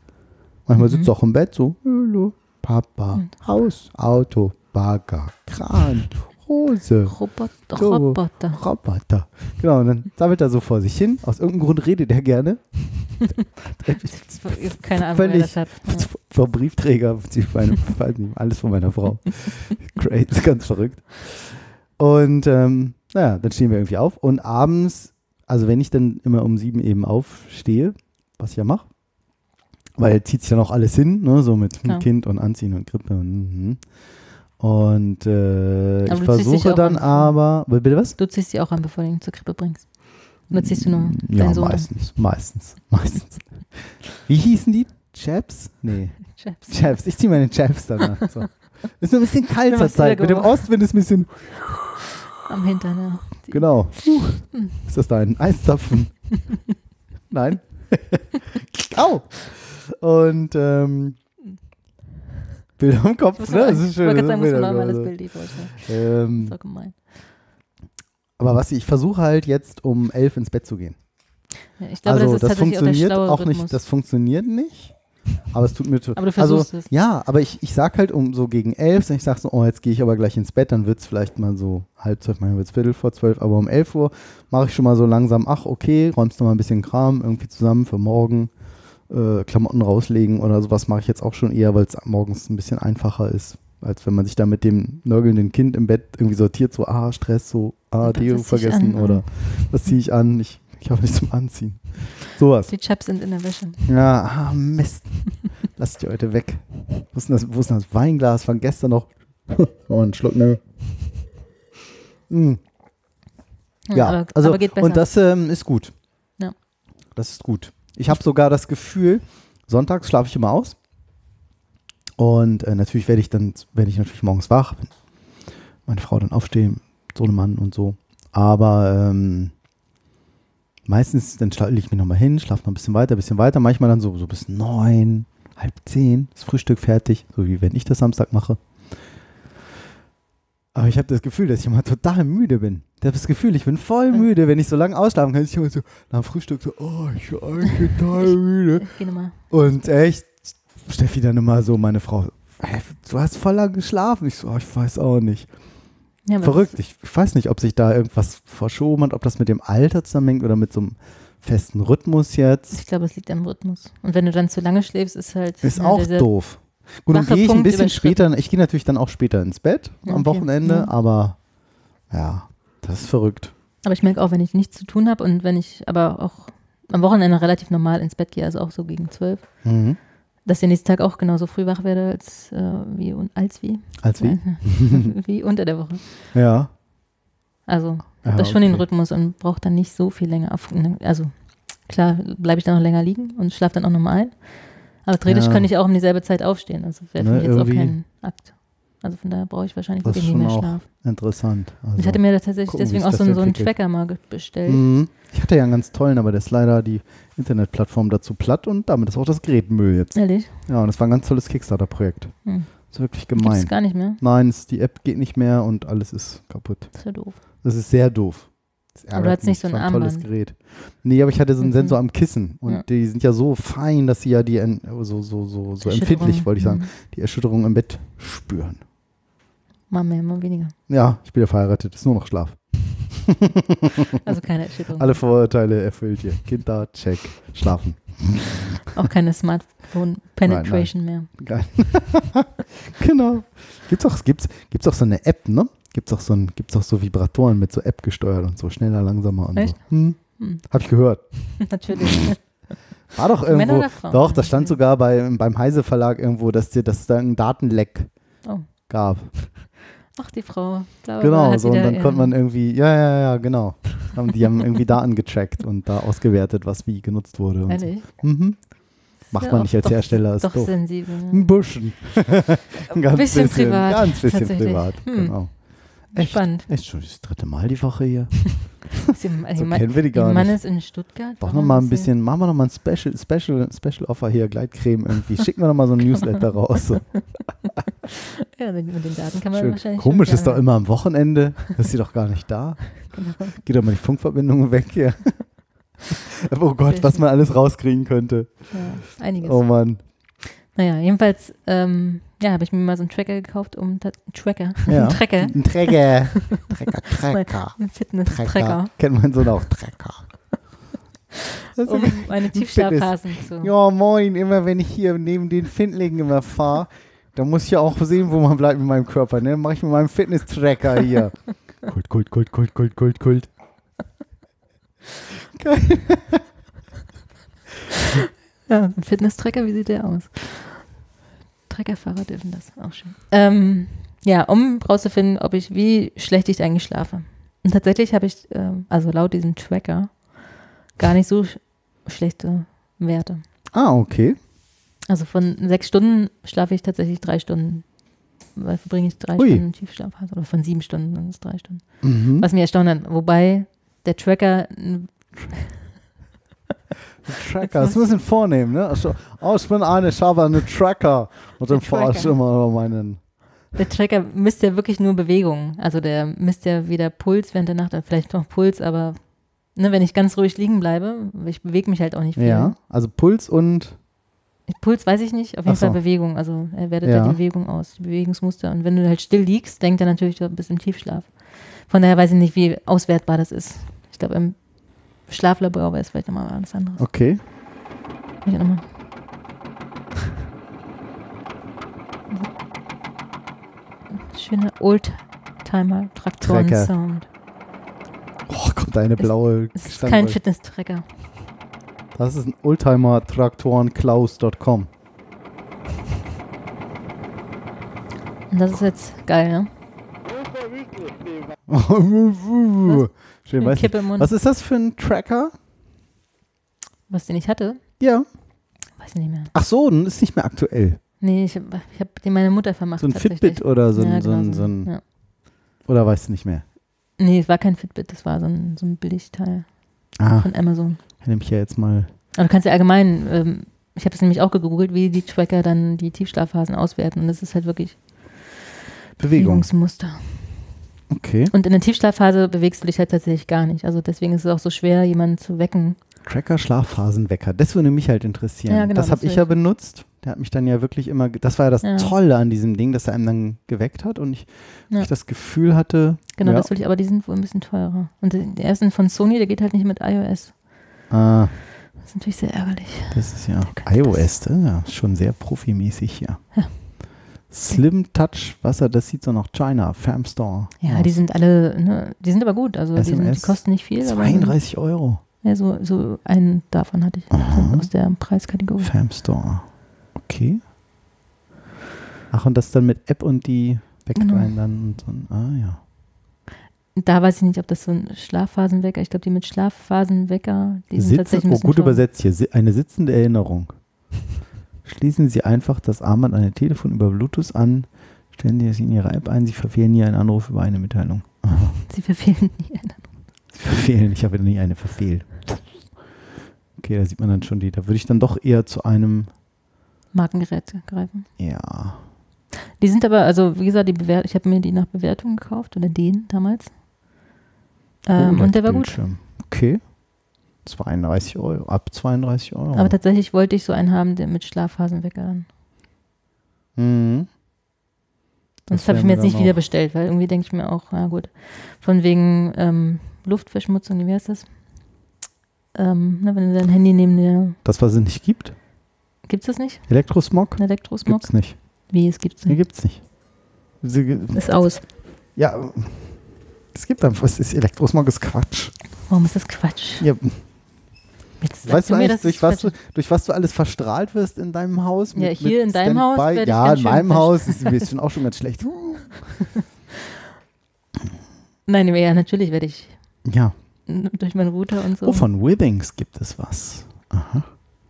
Manchmal Mhm. sitzt er auch im Bett so, hallo, Papa, Und- Haus, Auto, Bagger, Kran, Hose, Roboter, So. Roboter. Roboter. Genau, und dann sammelt er so vor sich hin. Aus irgendeinem Grund redet er gerne. Keine Ahnung, wer das hat. Ja. Vom Briefträger, meine, alles von meiner Frau. Great, ganz verrückt. Und ähm, naja, dann stehen wir irgendwie auf. Und abends, also wenn ich dann immer um sieben eben aufstehe, was ich ja mache, weil zieht sich dann auch alles hin, ne, so mit Klar. Kind und Anziehen und Grippe und mhm. Und äh, ich versuche dann an. aber, bitte was? Du ziehst sie auch an, bevor du ihn zur Krippe bringst. Oder ziehst du nur Ja, deinen Sohn an? meistens, meistens, meistens. Wie hießen die? Chaps? Nee, Chaps. Chaps. Ich ziehe meine Chaps dann an. So. Ist nur ein bisschen kalt zur Zeit. Mit dem. Ostwind ist ein bisschen, Am Hintern, ja. Genau. Hm. Ist das da ein Eiszapfen? Nein. Au! Und ähm, Bilder im Ich Kopf, ne? Das ist ich wollte sagen, muss man mal das also. Bild heute. Ähm, So gemein. aber was ich, ich versuche halt jetzt um elf ins Bett zu gehen. Ja, ich glaube, also das das auch funktioniert auch Rhythmus. nicht, das funktioniert nicht. Aber es tut mir to- Aber du also, versuchst es. Ja, aber ich, ich sag halt um so gegen elf, ich sag so, oh, jetzt gehe ich aber gleich ins Bett, dann wird es vielleicht mal so halb zwölf, manchmal wird es viertel vor zwölf, aber um elf Uhr mache ich schon mal so langsam, ach okay, räumst noch mal ein bisschen Kram irgendwie zusammen für morgen, äh, Klamotten rauslegen oder sowas mache ich jetzt auch schon eher, weil es morgens ein bisschen einfacher ist, als wenn man sich da mit dem nörgelnden Kind im Bett irgendwie sortiert, so, ah, Stress, so, ah, Deo vergessen an? oder was ziehe ich an, ich, ich habe nichts zum Anziehen. Sowas. Die Chaps sind in der Wäsche. Ja, ah, Mist. Lass die heute weg. Wo ist denn das, wo ist denn das Weinglas von gestern noch? oh, ein Schluck, ne? Mm. Ja, aber, also, aber geht besser. und das ähm, ist gut. Ja. Das ist gut. Ich habe sogar das Gefühl, sonntags schlafe ich immer aus. Und äh, natürlich werde ich dann, werde ich natürlich morgens wach, wenn meine Frau dann aufstehen, so ein Mann und so. Aber ähm, meistens, dann lege ich mich nochmal hin, schlafe noch ein bisschen weiter, ein bisschen weiter. Manchmal dann so, so bis neun, halb zehn, das Frühstück fertig, so wie wenn ich das Samstag mache. Aber ich habe das Gefühl, dass ich immer total müde bin. Ich habe das Gefühl, ich bin voll müde, wenn ich so lange ausschlafen kann. Ich immer so nach dem Frühstück so, oh, ich bin eigentlich total müde. Ich nochmal. Und echt, Steffi dann immer so, meine Frau, hä, du hast voll lang geschlafen. Ich so, oh, ich weiß auch nicht. Ja, Verrückt. Ich, ich weiß nicht, ob sich da irgendwas verschoben hat, ob das mit dem Alter zusammenhängt oder mit so einem festen Rhythmus jetzt. ich glaube, es liegt am Rhythmus. Und wenn du dann zu lange schläfst, ist halt. Ist ja, auch doof. Gut, dann gehe ich ein bisschen später, ich gehe natürlich dann auch später ins Bett am okay. Wochenende, Ja. aber ja, das ist verrückt. Aber ich merke auch, wenn ich nichts zu tun habe und wenn ich aber auch am Wochenende relativ normal ins Bett gehe, also auch so gegen zwölf, Mhm. dass ich den nächsten Tag auch genauso früh wach werde als äh, wie und als wie. Als wie? wie unter der Woche. Ja. Also Ja, das schon den okay. Rhythmus und brauche dann nicht so viel länger auf. Also klar, bleibe ich dann noch länger liegen und schlafe dann auch nochmal ein. Aber theoretisch Ja. könnte ich auch um dieselbe Zeit aufstehen. Also wäre für Ne, mich jetzt auch kein Akt. Also von daher brauche ich wahrscheinlich wirklich nicht mehr Schlaf. Interessant. Also, ich hatte mir da tatsächlich gucken, deswegen auch so, einen- so einen. Tracker mal bestellt. Mhm. Ich hatte ja einen ganz tollen, aber der ist leider die Internetplattform dazu platt und damit ist auch das Gerät Müll jetzt. Ehrlich? Ja, und das war ein ganz tolles Kickstarter-Projekt. Hm. ist wirklich gemein. gar nicht mehr. Nein, es, die App geht nicht mehr und alles ist kaputt. Das ist ja doof. Das ist sehr doof. Aber du hattest nicht so ein ein tolles. Gerät. Nee, aber ich hatte so einen Mhm. Sensor am Kissen und Ja. die sind ja so fein, dass sie ja die so, so, so, so empfindlich, wollte ich sagen, Mhm. die Erschütterung im Bett spüren. Mal mehr, mal weniger. Ja, ich bin ja verheiratet, ist nur noch Schlaf. Also keine Erschütterung. Alle Vorurteile erfüllt hier. Kind da, check. Schlafen. Auch keine Smartphone-Penetration mehr. Geil. genau. Gibt's auch, gibt's, gibt's auch so eine App, ne? Gibt's auch so ein, gibt's auch so Vibratoren mit so App gesteuert und so schneller, langsamer und Echt? so. Hm. Hm. Hab ich gehört. Natürlich. War doch irgendwo. Doch, das stand sogar bei, beim Heise Verlag irgendwo, dass, dir, dass es da einen Datenleck Oh. gab. Ach, die Frau. Bla, Genau, so und dann konnte man irgendwie, ja, ja, ja, genau. Haben, die haben irgendwie Daten getrackt und da ausgewertet, was wie genutzt wurde. Und so. Ehrlich? Mhm. Macht Ja, man nicht als doch- Hersteller, ist Doch doof. sensibel. Ein bisschen. Ein ganz bisschen privat, Ganz bisschen privat, Hm. genau. Echt, Spannend. echt schon das dritte Mal die Woche hier. Sie, also So kennen wir die gar Mann nicht. ist in Stuttgart. Doch noch mal ein bisschen, machen wir noch mal ein Special, Special, Special Offer hier, Gleitcreme irgendwie. Schicken wir noch mal so ein Newsletter raus. So. Ja, mit den Daten kann man Schön. wahrscheinlich. Komisch ist doch immer am Wochenende. Ist sie doch gar nicht da. Genau. Geht doch mal die Funkverbindung weg hier. oh Gott, was man alles rauskriegen könnte. Ja, einiges. Oh Mann. Naja, jedenfalls, ähm, ja, habe ich mir mal so einen Tracker gekauft, um ta- Tracker, Ja. einen Tracker, Ein Trecker. Trecker, Trecker. einen Fitness-Tracker, Kennt auch. Trecker. Das ist um meine Tiefschlafphasen zu. Ja, moin, immer wenn ich hier neben den Findlingen immer fahre, da muss ich ja auch sehen, wo man bleibt mit meinem Körper, ne? Mach ich mit meinem Fitness-Tracker hier. Kult, Kult, Kult, Kult, Kult, Kult, Kult. Geil. Ja, ein Fitness-Tracker, wie sieht der aus? Treckerfahrer dürfen das, auch schön. Ähm, ja, um rauszufinden, ob ich, wie schlecht ich eigentlich schlafe. Und tatsächlich habe ich, ähm, also laut diesem Tracker, gar nicht so sch schlechte Werte. Ah, okay. Also von sechs Stunden schlafe ich tatsächlich drei Stunden, weil verbringe ich drei Ui. Stunden Tiefschlaf. Also oder von sieben Stunden ist es drei Stunden. Mhm. Was mich erstaunt hat, wobei der Tracker Tracker, das ist ein bisschen vornehm, ne? Also, oh, ich bin eine, ich habe einen Tracker. Und dann fahre ich immer über meinen. Der Tracker misst ja wirklich nur Bewegungen. Also der misst ja weder Puls während der Nacht, vielleicht noch Puls, aber ne, wenn ich ganz ruhig liegen bleibe, ich bewege mich halt auch nicht viel. Ja, also Puls und Puls weiß ich nicht, auf jeden so. Fall Bewegung. Also er wertet Ja. ja. die Bewegung aus, die Bewegungsmuster. Und wenn du halt still liegst, denkt er natürlich, du bist im Tiefschlaf. Von daher weiß ich nicht, wie auswertbar das ist. Ich glaube, im Schlaflabor wäre es vielleicht nochmal was anderes. okay. Ich noch mal. Schöner. Oldtimer-Traktoren-Sound. Oh, kommt eine blaue Es ist kein Fitness-Tracker. Das ist ein Oldtimer-Traktoren-Klaus.com. Und das ist jetzt geil, ne? Schön, weiß Kippe im Mund. Was ist das für ein Tracker? Was den ich hatte, Ja. weiß ich nicht mehr. Ach so, dann ist nicht mehr aktuell. Nee, ich habe hab den meine Mutter vermacht. So ein. Fitbit oder so ein, ja, so genau, ein, so ein ja. oder weißt du nicht mehr? Nee, es war kein Fitbit, das war so ein, so ein Billigteil Ah, von Amazon. nehme ich ja jetzt mal. Aber du kannst ja allgemein, ähm, ich habe es nämlich auch gegoogelt, wie die Tracker dann die Tiefschlafphasen auswerten. Und das ist halt wirklich Bewegung. Bewegungsmuster. Okay. Und in der Tiefschlafphase bewegst du dich halt tatsächlich gar nicht. Also deswegen ist es auch so schwer, jemanden zu wecken. Tracker Schlafphasenwecker. Das würde mich halt interessieren. Ja, genau, das habe das ich ja benutzt. Der hat mich dann ja wirklich immer, das war ja das Ja. Tolle an diesem Ding, dass er einem dann geweckt hat und ich, Ja. ich das Gefühl hatte, Genau, das will ich, aber die sind wohl ein bisschen teurer. Und der erste von Sony, der geht halt nicht mit iOS. ah, Das ist natürlich sehr ärgerlich. das ist ja iOS, das ist ja schon sehr profimäßig hier. Ja. Slim Touch Wasser, das sieht so nach China, Farm Store. Ja, aus. die sind alle, ne, die sind aber gut. Also die, sind, die kosten nicht viel. Aber 32 Euro. ja, so, so einen davon hatte ich Aha. aus der Preiskategorie. Fam Store. Okay. Ach, und das dann mit App und die Genau. einen dann und so. Ah, ja. Da weiß ich nicht, ob das so ein Schlafphasenwecker, ich glaube, die mit Schlafphasenwecker, die sind Sitzen, tatsächlich ein oh, gut übersetzt hier. Eine sitzende Erinnerung. Schließen Sie einfach das Armband an Ihr Telefon über Bluetooth an. Stellen Sie es in Ihre App ein. Sie verfehlen nie einen Anruf über eine Mitteilung. Sie verfehlen nie einen. Sie verfehlen. Ich habe nie eine verfehlt. Okay, da sieht man dann schon die. Da würde ich dann doch eher zu einem, Markengerät greifen. ja. Die sind aber, also wie gesagt, die Bewert ich habe mir die nach Bewertung gekauft oder den damals. Ähm, und der war gut. Okay. 32 Euro. Ab 32 Euro. Aber tatsächlich wollte ich so einen haben, der mit Schlafphasenwecker dann. Mhm. Das, Das habe ich mir jetzt nicht wieder bestellt, weil irgendwie denke ich mir auch, na gut, von wegen ähm, Luftverschmutzung, wie heißt das? Ähm, ne, wenn du dein Handy neben dir, Das, was es nicht gibt? gibt's das nicht? Elektrosmog? Elektrosmog? Gibt's nicht. Wie, es gibt's Nee, nicht. gibt's nicht. Sie, Ist aus. ja, es gibt einfach, es ist Elektrosmog ist Quatsch. Warum ist das Quatsch? Ja, Jetzt weißt du mir, eigentlich, durch was, du, durch was du alles verstrahlt wirst in deinem Haus? Ja, hier in deinem Haus Ja, ganz in meinem Haus ist es schon auch schon ganz schlecht. Nein, ja, natürlich werde ich Ja, durch meinen Router und so. oh, von Withings gibt es was. Aha,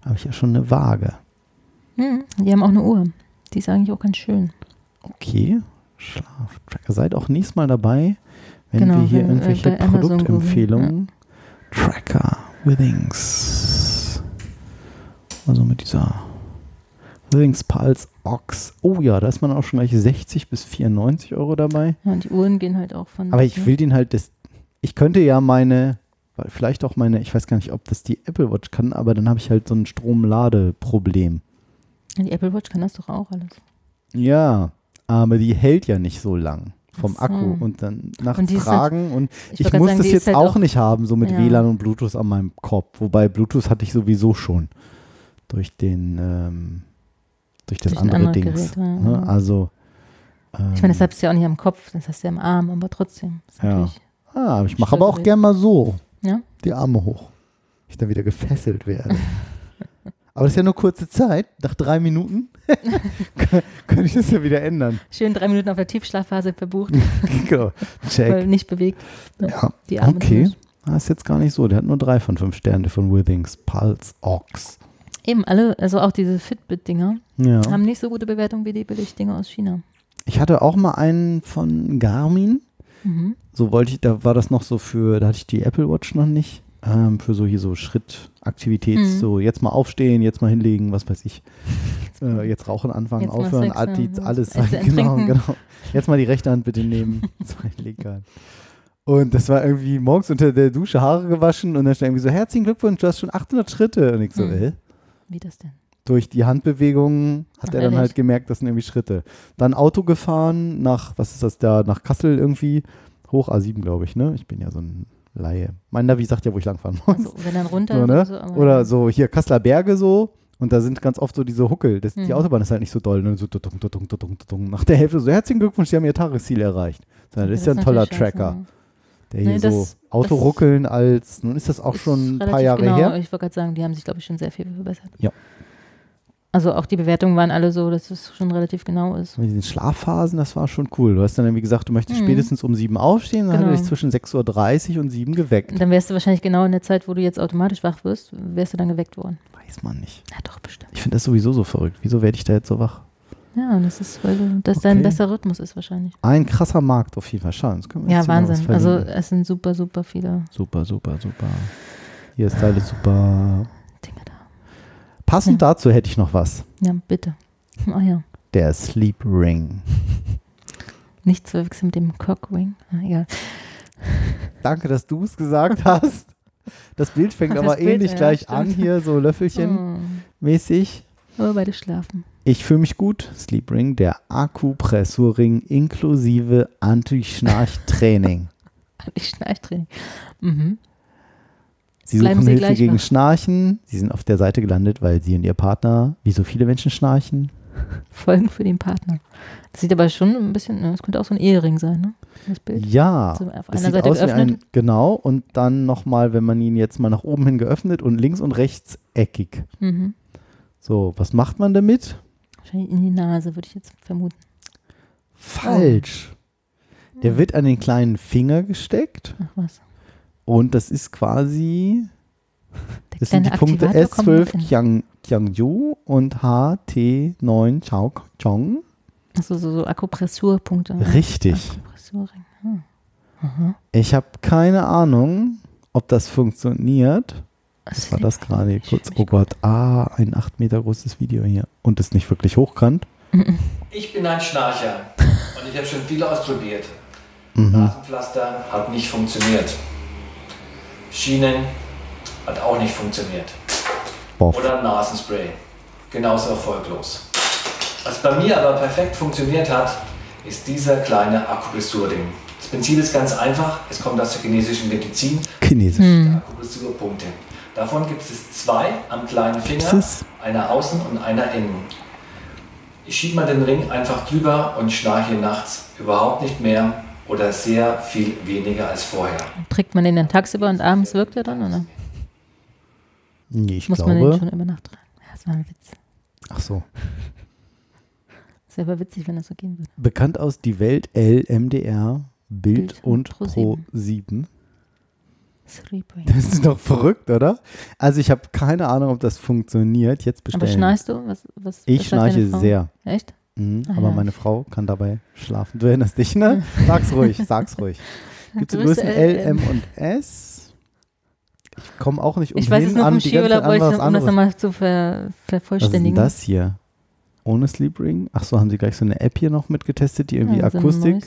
habe ich ja schon eine Waage. Hm, die haben auch eine Uhr. Die ist eigentlich auch ganz schön. Okay, Schlaftracker. Seid auch nächstes Mal dabei, wenn Genau, wir hier wenn, äh, irgendwelche Produktempfehlungen. Tracker, Withings. Also mit dieser Withings Pulse Ox. Oh ja, da ist man auch schon gleich 60 bis 94 Euro dabei. Ja, und die Uhren gehen halt auch von. Aber ich will den halt, das, ich könnte ja meine, vielleicht auch meine, ich weiß gar nicht, ob das die Apple Watch kann, aber dann habe ich halt so ein Stromladeproblem. Ja, Die Apple Watch kann das doch auch alles. Ja, aber die hält ja nicht so lang vom Ach so. Akku und dann nachts Und halt- tragen und ich, grad muss sagen, das jetzt halt auch, nicht haben, so mit Ja. WLAN und Bluetooth an meinem Kopf. Wobei Bluetooth hatte ich sowieso schon durch den ähm, durch das Durch andere anderes Dings. Gerät, ja. ne? Also ähm, Ich meine, das hast du ja auch nicht am Kopf, das hast du ja am Arm, aber trotzdem. Ja. ah, ich mache aber auch gern mal so Ja? die Arme hoch, ich dann wieder gefesselt werde. aber das ist ja nur kurze Zeit. Nach drei Minuten kann ich das ja wieder ändern. Schön drei Minuten auf der Tiefschlafphase verbucht, Genau. Check. weil nicht bewegt. Ja, Die Arme okay. durch. Ah, ist jetzt gar nicht so. Der hat nur drei von fünf Sterne von Withings. Pulse Ox. Eben alle, also auch diese Fitbit-Dinger, Ja. haben nicht so gute Bewertungen wie die Billigdinger aus China. Ich hatte auch mal einen von Garmin. Mhm. So wollte ich, da war das noch so für, da hatte ich die Apple Watch noch nicht. Ähm, für so hier so Schrittaktivität, Mhm. so jetzt mal aufstehen, jetzt mal hinlegen, was weiß ich. Äh, jetzt rauchen anfangen, Jetzt aufhören, Sex alles. Essen Genau, trinken. genau. Jetzt mal die rechte Hand bitte nehmen. Zwei linke Hand. Und das war irgendwie morgens unter der Dusche Haare gewaschen und dann stand irgendwie so, herzlichen Glückwunsch, du hast schon 800 Schritte. Und ich so, äh? Wie das denn? Durch die Handbewegungen hat Ach, er dann ehrlich? halt gemerkt, das sind irgendwie Schritte. Dann Auto gefahren nach, was ist das da, nach Kassel irgendwie, hoch A7, glaube ich, ne? Ich bin ja so ein Laie. Mein Navi sagt ja, wo ich langfahren muss. Also, wenn dann runter So, ne? so, Oder so hier Kasseler Berge so. Und da sind ganz oft so diese Huckel. Das, Die Mhm. Autobahn ist halt nicht so doll. Ne? So tudung, tudung, tudung, tudung. Nach der Hälfte so, herzlichen Glückwunsch, Sie haben Ihr Tagesziel erreicht. So, das Okay, ist ja ein toller natürlich scheiße, Tracker, ja. der Nee, hier das- so das Autoruckeln als, nun ist das auch schon ein paar Jahre genau, her. Ich wollte gerade sagen, die haben sich, glaube ich, schon sehr viel verbessert. Ja. Also auch die Bewertungen waren alle so, dass es schon relativ genau ist. Mit diesen Schlafphasen, das war schon cool. Du hast dann irgendwie gesagt, du möchtest Mhm. spätestens um sieben aufstehen, dann hat er Genau. dich zwischen 6.30 Uhr und 7 geweckt. Und dann wärst du wahrscheinlich genau in der Zeit, wo du jetzt automatisch wach wirst, wärst du dann geweckt worden. Weiß man nicht. Ja, doch, bestimmt. Ich finde das sowieso so verrückt. Wieso werde ich da jetzt so wach? Ja, und das ist, weil du, das dein Okay. besser Rhythmus ist wahrscheinlich. Ein krasser Markt auf jeden Fall. Schau, das können wir Ja, Wahnsinn. Also es sind super, super viele Super, super, super. Hier ist alles super. Passend Ja. dazu hätte ich noch was. Ja, bitte. Oh ja. Der Sleep Ring. Nicht zu verwechseln mit dem Cockring. Ah, egal. Danke, dass du es gesagt hast. Das Bild fängt Das aber Bild, ähnlich ja, gleich stimmt. an hier, so Löffelchen Oh. mäßig. Aber beide schlafen. Ich fühle mich gut. Sleep Ring, der Akupressurring inklusive Anti-Schnarch-Training. Ich Schnarchtraining. Mhm. Sie suchen Sie Hilfe gegen wach. Schnarchen. Sie sind auf der Seite gelandet, weil Sie und Ihr Partner, wie so viele Menschen, schnarchen. Folgen für den Partner. Das sieht aber schon ein bisschen, ne, das könnte auch so ein Ehering sein, ne? Das Bild. Ja, auf einer sieht Seite aus wie ein, geöffnet. genau, und dann nochmal, wenn man ihn jetzt mal nach oben hin geöffnet und links und rechts eckig. Mhm. So, was macht man damit? Wahrscheinlich in die Nase, würde ich jetzt vermuten. Falsch. Oh. Der wird an den kleinen Finger gesteckt Ach was. Und das ist quasi, Der das sind die Punkte Aktivator kommt noch S12 in. Qiang, Qiangju und HT9 Chao Chong. Achso, so, so Akupressurpunkte. Richtig. Akupressurring. Hm. Aha. Ich habe keine Ahnung, ob das funktioniert. Was war das gerade kurz? Oh Gott, ah, ein 8 Meter großes Video hier. Und ist nicht wirklich hochkant. Ich bin ein Schnarcher und ich habe schon viel ausprobiert. Mhm. Nasenpflaster hat nicht funktioniert. Schienen hat auch nicht funktioniert. Boff. Oder Nasenspray. Genauso erfolglos. Was bei mir aber perfekt funktioniert hat, ist dieser kleine Akupressur-Ding. Das Prinzip ist ganz einfach. Es kommt aus der chinesischen Medizin. Chinesisch. Hm. Akupressurpunkte. Davon gibt es zwei am kleinen Finger, einer außen und einer innen. Ich schiebe mal den Ring einfach drüber und schnarche nachts überhaupt nicht mehr oder sehr viel weniger als vorher. Trägt man den dann tagsüber und abends wirkt er dann, oder? Nee, ich Muss man den glaube. schon über Nacht tragen? Ja, das war ein Witz. Ach so. Das wäre aber witzig, wenn das so gehen würde. Bekannt aus Die Welt LMDR, Bild, Bild und Pro Pro 7. Sleeping. Das ist doch verrückt, oder? Also ich habe keine Ahnung, ob das funktioniert. Jetzt Aber bestellen. schnarchst du? Was, was, ich was schnarche sehr. Echt? Mhm, Ah aber ja, meine ich- Frau kann dabei schlafen. Du erinnerst dich, ne? Sag's ruhig, sag's ruhig. Gibt es Größe Größen L, M. Und S? Ich komme auch nicht Ich umhin weiß es nur an Skiurlaub, ich, um das nochmal zu ver, Was ist denn vervollständigen. das hier? Ohne Sleep Ring? Ach so, haben sie gleich so eine App hier noch mitgetestet, die irgendwie Ja, Akustik,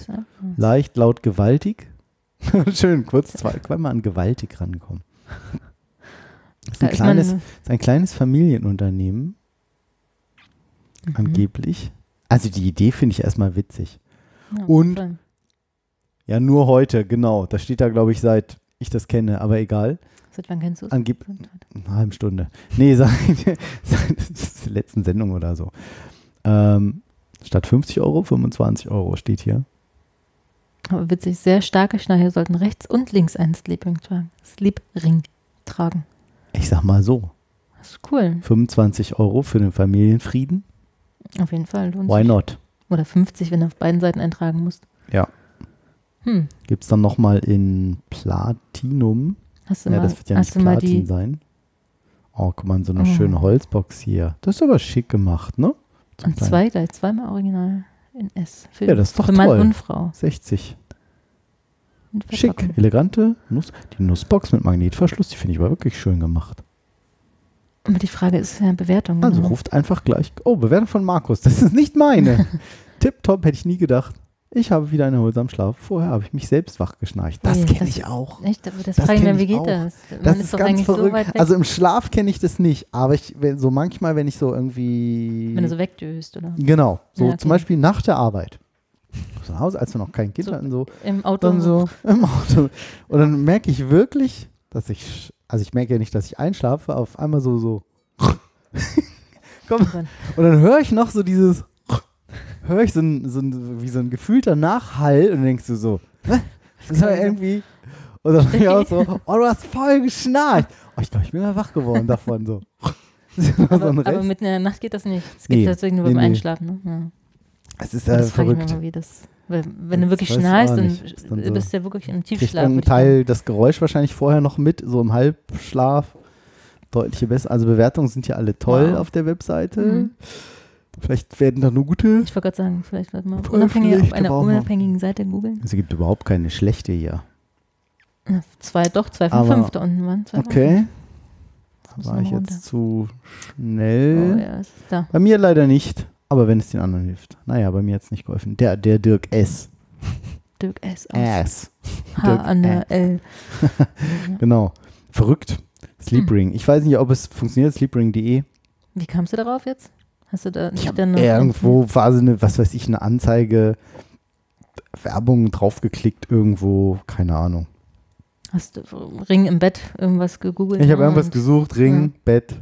leicht, laut, gewaltig. Schön, kurz zwei, zweimal an gewaltig rankommen. Das ist ein, kleines, ist ein kleines Familienunternehmen, Mhm. angeblich. Also die Idee finde ich erstmal witzig. ja, und- voll. Ja, nur heute, genau. Das steht da, glaube ich, seit ich das kenne, aber egal. Seit wann kennst du es? Seit eine halbe Stunde. Nee, seit, seit der letzten Sendung oder so. Ähm, statt 50 Euro, 25 Euro steht hier. Aber witzig, sehr starke Schnarcher sollten rechts und links einen Sleepring tragen. Sleepring tragen. Ich sag mal so, Das ist cool. 25 Euro für den Familienfrieden. Auf jeden Fall lohnt Why sich. not? Oder 50, wenn du auf beiden Seiten eintragen musst. Ja. Hm. Gibt es dann nochmal in Platinum. Hast du Ja, mal, das wird ja nicht Platin sein. Oh, guck mal, so eine Oh. schöne Holzbox hier. Das ist aber schick gemacht, ne? So und zwei gleich, zweimal original in S. Für, Ja, das ist doch für Mann toll. und Frau. 60. Und Schick, elegante Nuss. Die Nussbox mit Magnetverschluss, die finde ich aber wirklich schön gemacht. Aber die Frage ist ja Bewertung. Also genau. ruft einfach gleich. Oh, Bewertung von Markus. Das ist nicht meine. Tipptopp, hätte ich nie gedacht. Ich habe wieder einen erholsamen Schlaf. Vorher habe ich mich selbst wach geschnarcht. Das Ui, kenne ich auch. Echt, aber das, Das frage ich mich, wie geht auch. das? Man Das ist doch ganz eigentlich so verrückt. weg, also im Schlaf kenne ich das nicht, aber ich, wenn, so manchmal, wenn ich so irgendwie. wenn du so wegdöst, oder? Genau, so Ja, okay. zum Beispiel nach der Arbeit. Zu Hause, als wir noch kein Kind So. hatten, so Im Auto. dann so im Auto. Und dann merke ich wirklich, dass ich, also ich merke ja nicht, dass ich einschlafe, auf einmal so, so. Komm. Und dann höre ich noch so dieses, höre ich so ein, so ein, wie so ein gefühlter Nachhall und denkst du so, das war irgendwie. Und dann bin ich auch so, oh, du hast voll geschnarcht. Oh, ich glaube, ich bin mal wach geworden davon, so. Ist aber, aber mitten in der Nacht geht das nicht. Es geht Nee. tatsächlich nur Nee, beim nee. Einschlafen. Ne? Ja. Es ist äh, das verrückt. immer, wie das. Weil, wenn du wirklich schnarchst, dann, dann so- bist du ja wirklich im kriegt Tiefschlaf. würd ich sagen. Teil das Geräusch wahrscheinlich vorher noch mit, so im Halbschlaf. Deutliche besser. Also Bewertungen sind ja alle toll Wow. auf der Webseite. Mhm. Vielleicht werden da nur gute. Ich wollte gerade sagen, vielleicht wird man Voll unabhängig auf einer mal. unabhängigen Seite googeln. Es gibt überhaupt keine schlechte hier. Ja, Zwei, doch, zwei von Aber- fünf da unten waren. Okay. War ich runter. jetzt zu Oh, schnell? ja, ist da. Bei mir leider nicht. Aber wenn es den anderen hilft. Naja, bei mir hat es nicht geholfen. Der, der Dirk S. Dirk S. aus S. H Dirk an der L. Genau. Verrückt. Hm. Sleepring. Ich weiß nicht, ob es funktioniert. Sleepring.de. Wie kamst du darauf jetzt? Hast du da nicht dann noch Irgendwo war so eine, was weiß ich, eine Anzeige, Werbung draufgeklickt irgendwo, keine Ahnung. Hast du Ring im Bett irgendwas gegoogelt? Ich habe irgendwas gesucht, Ring, Bett.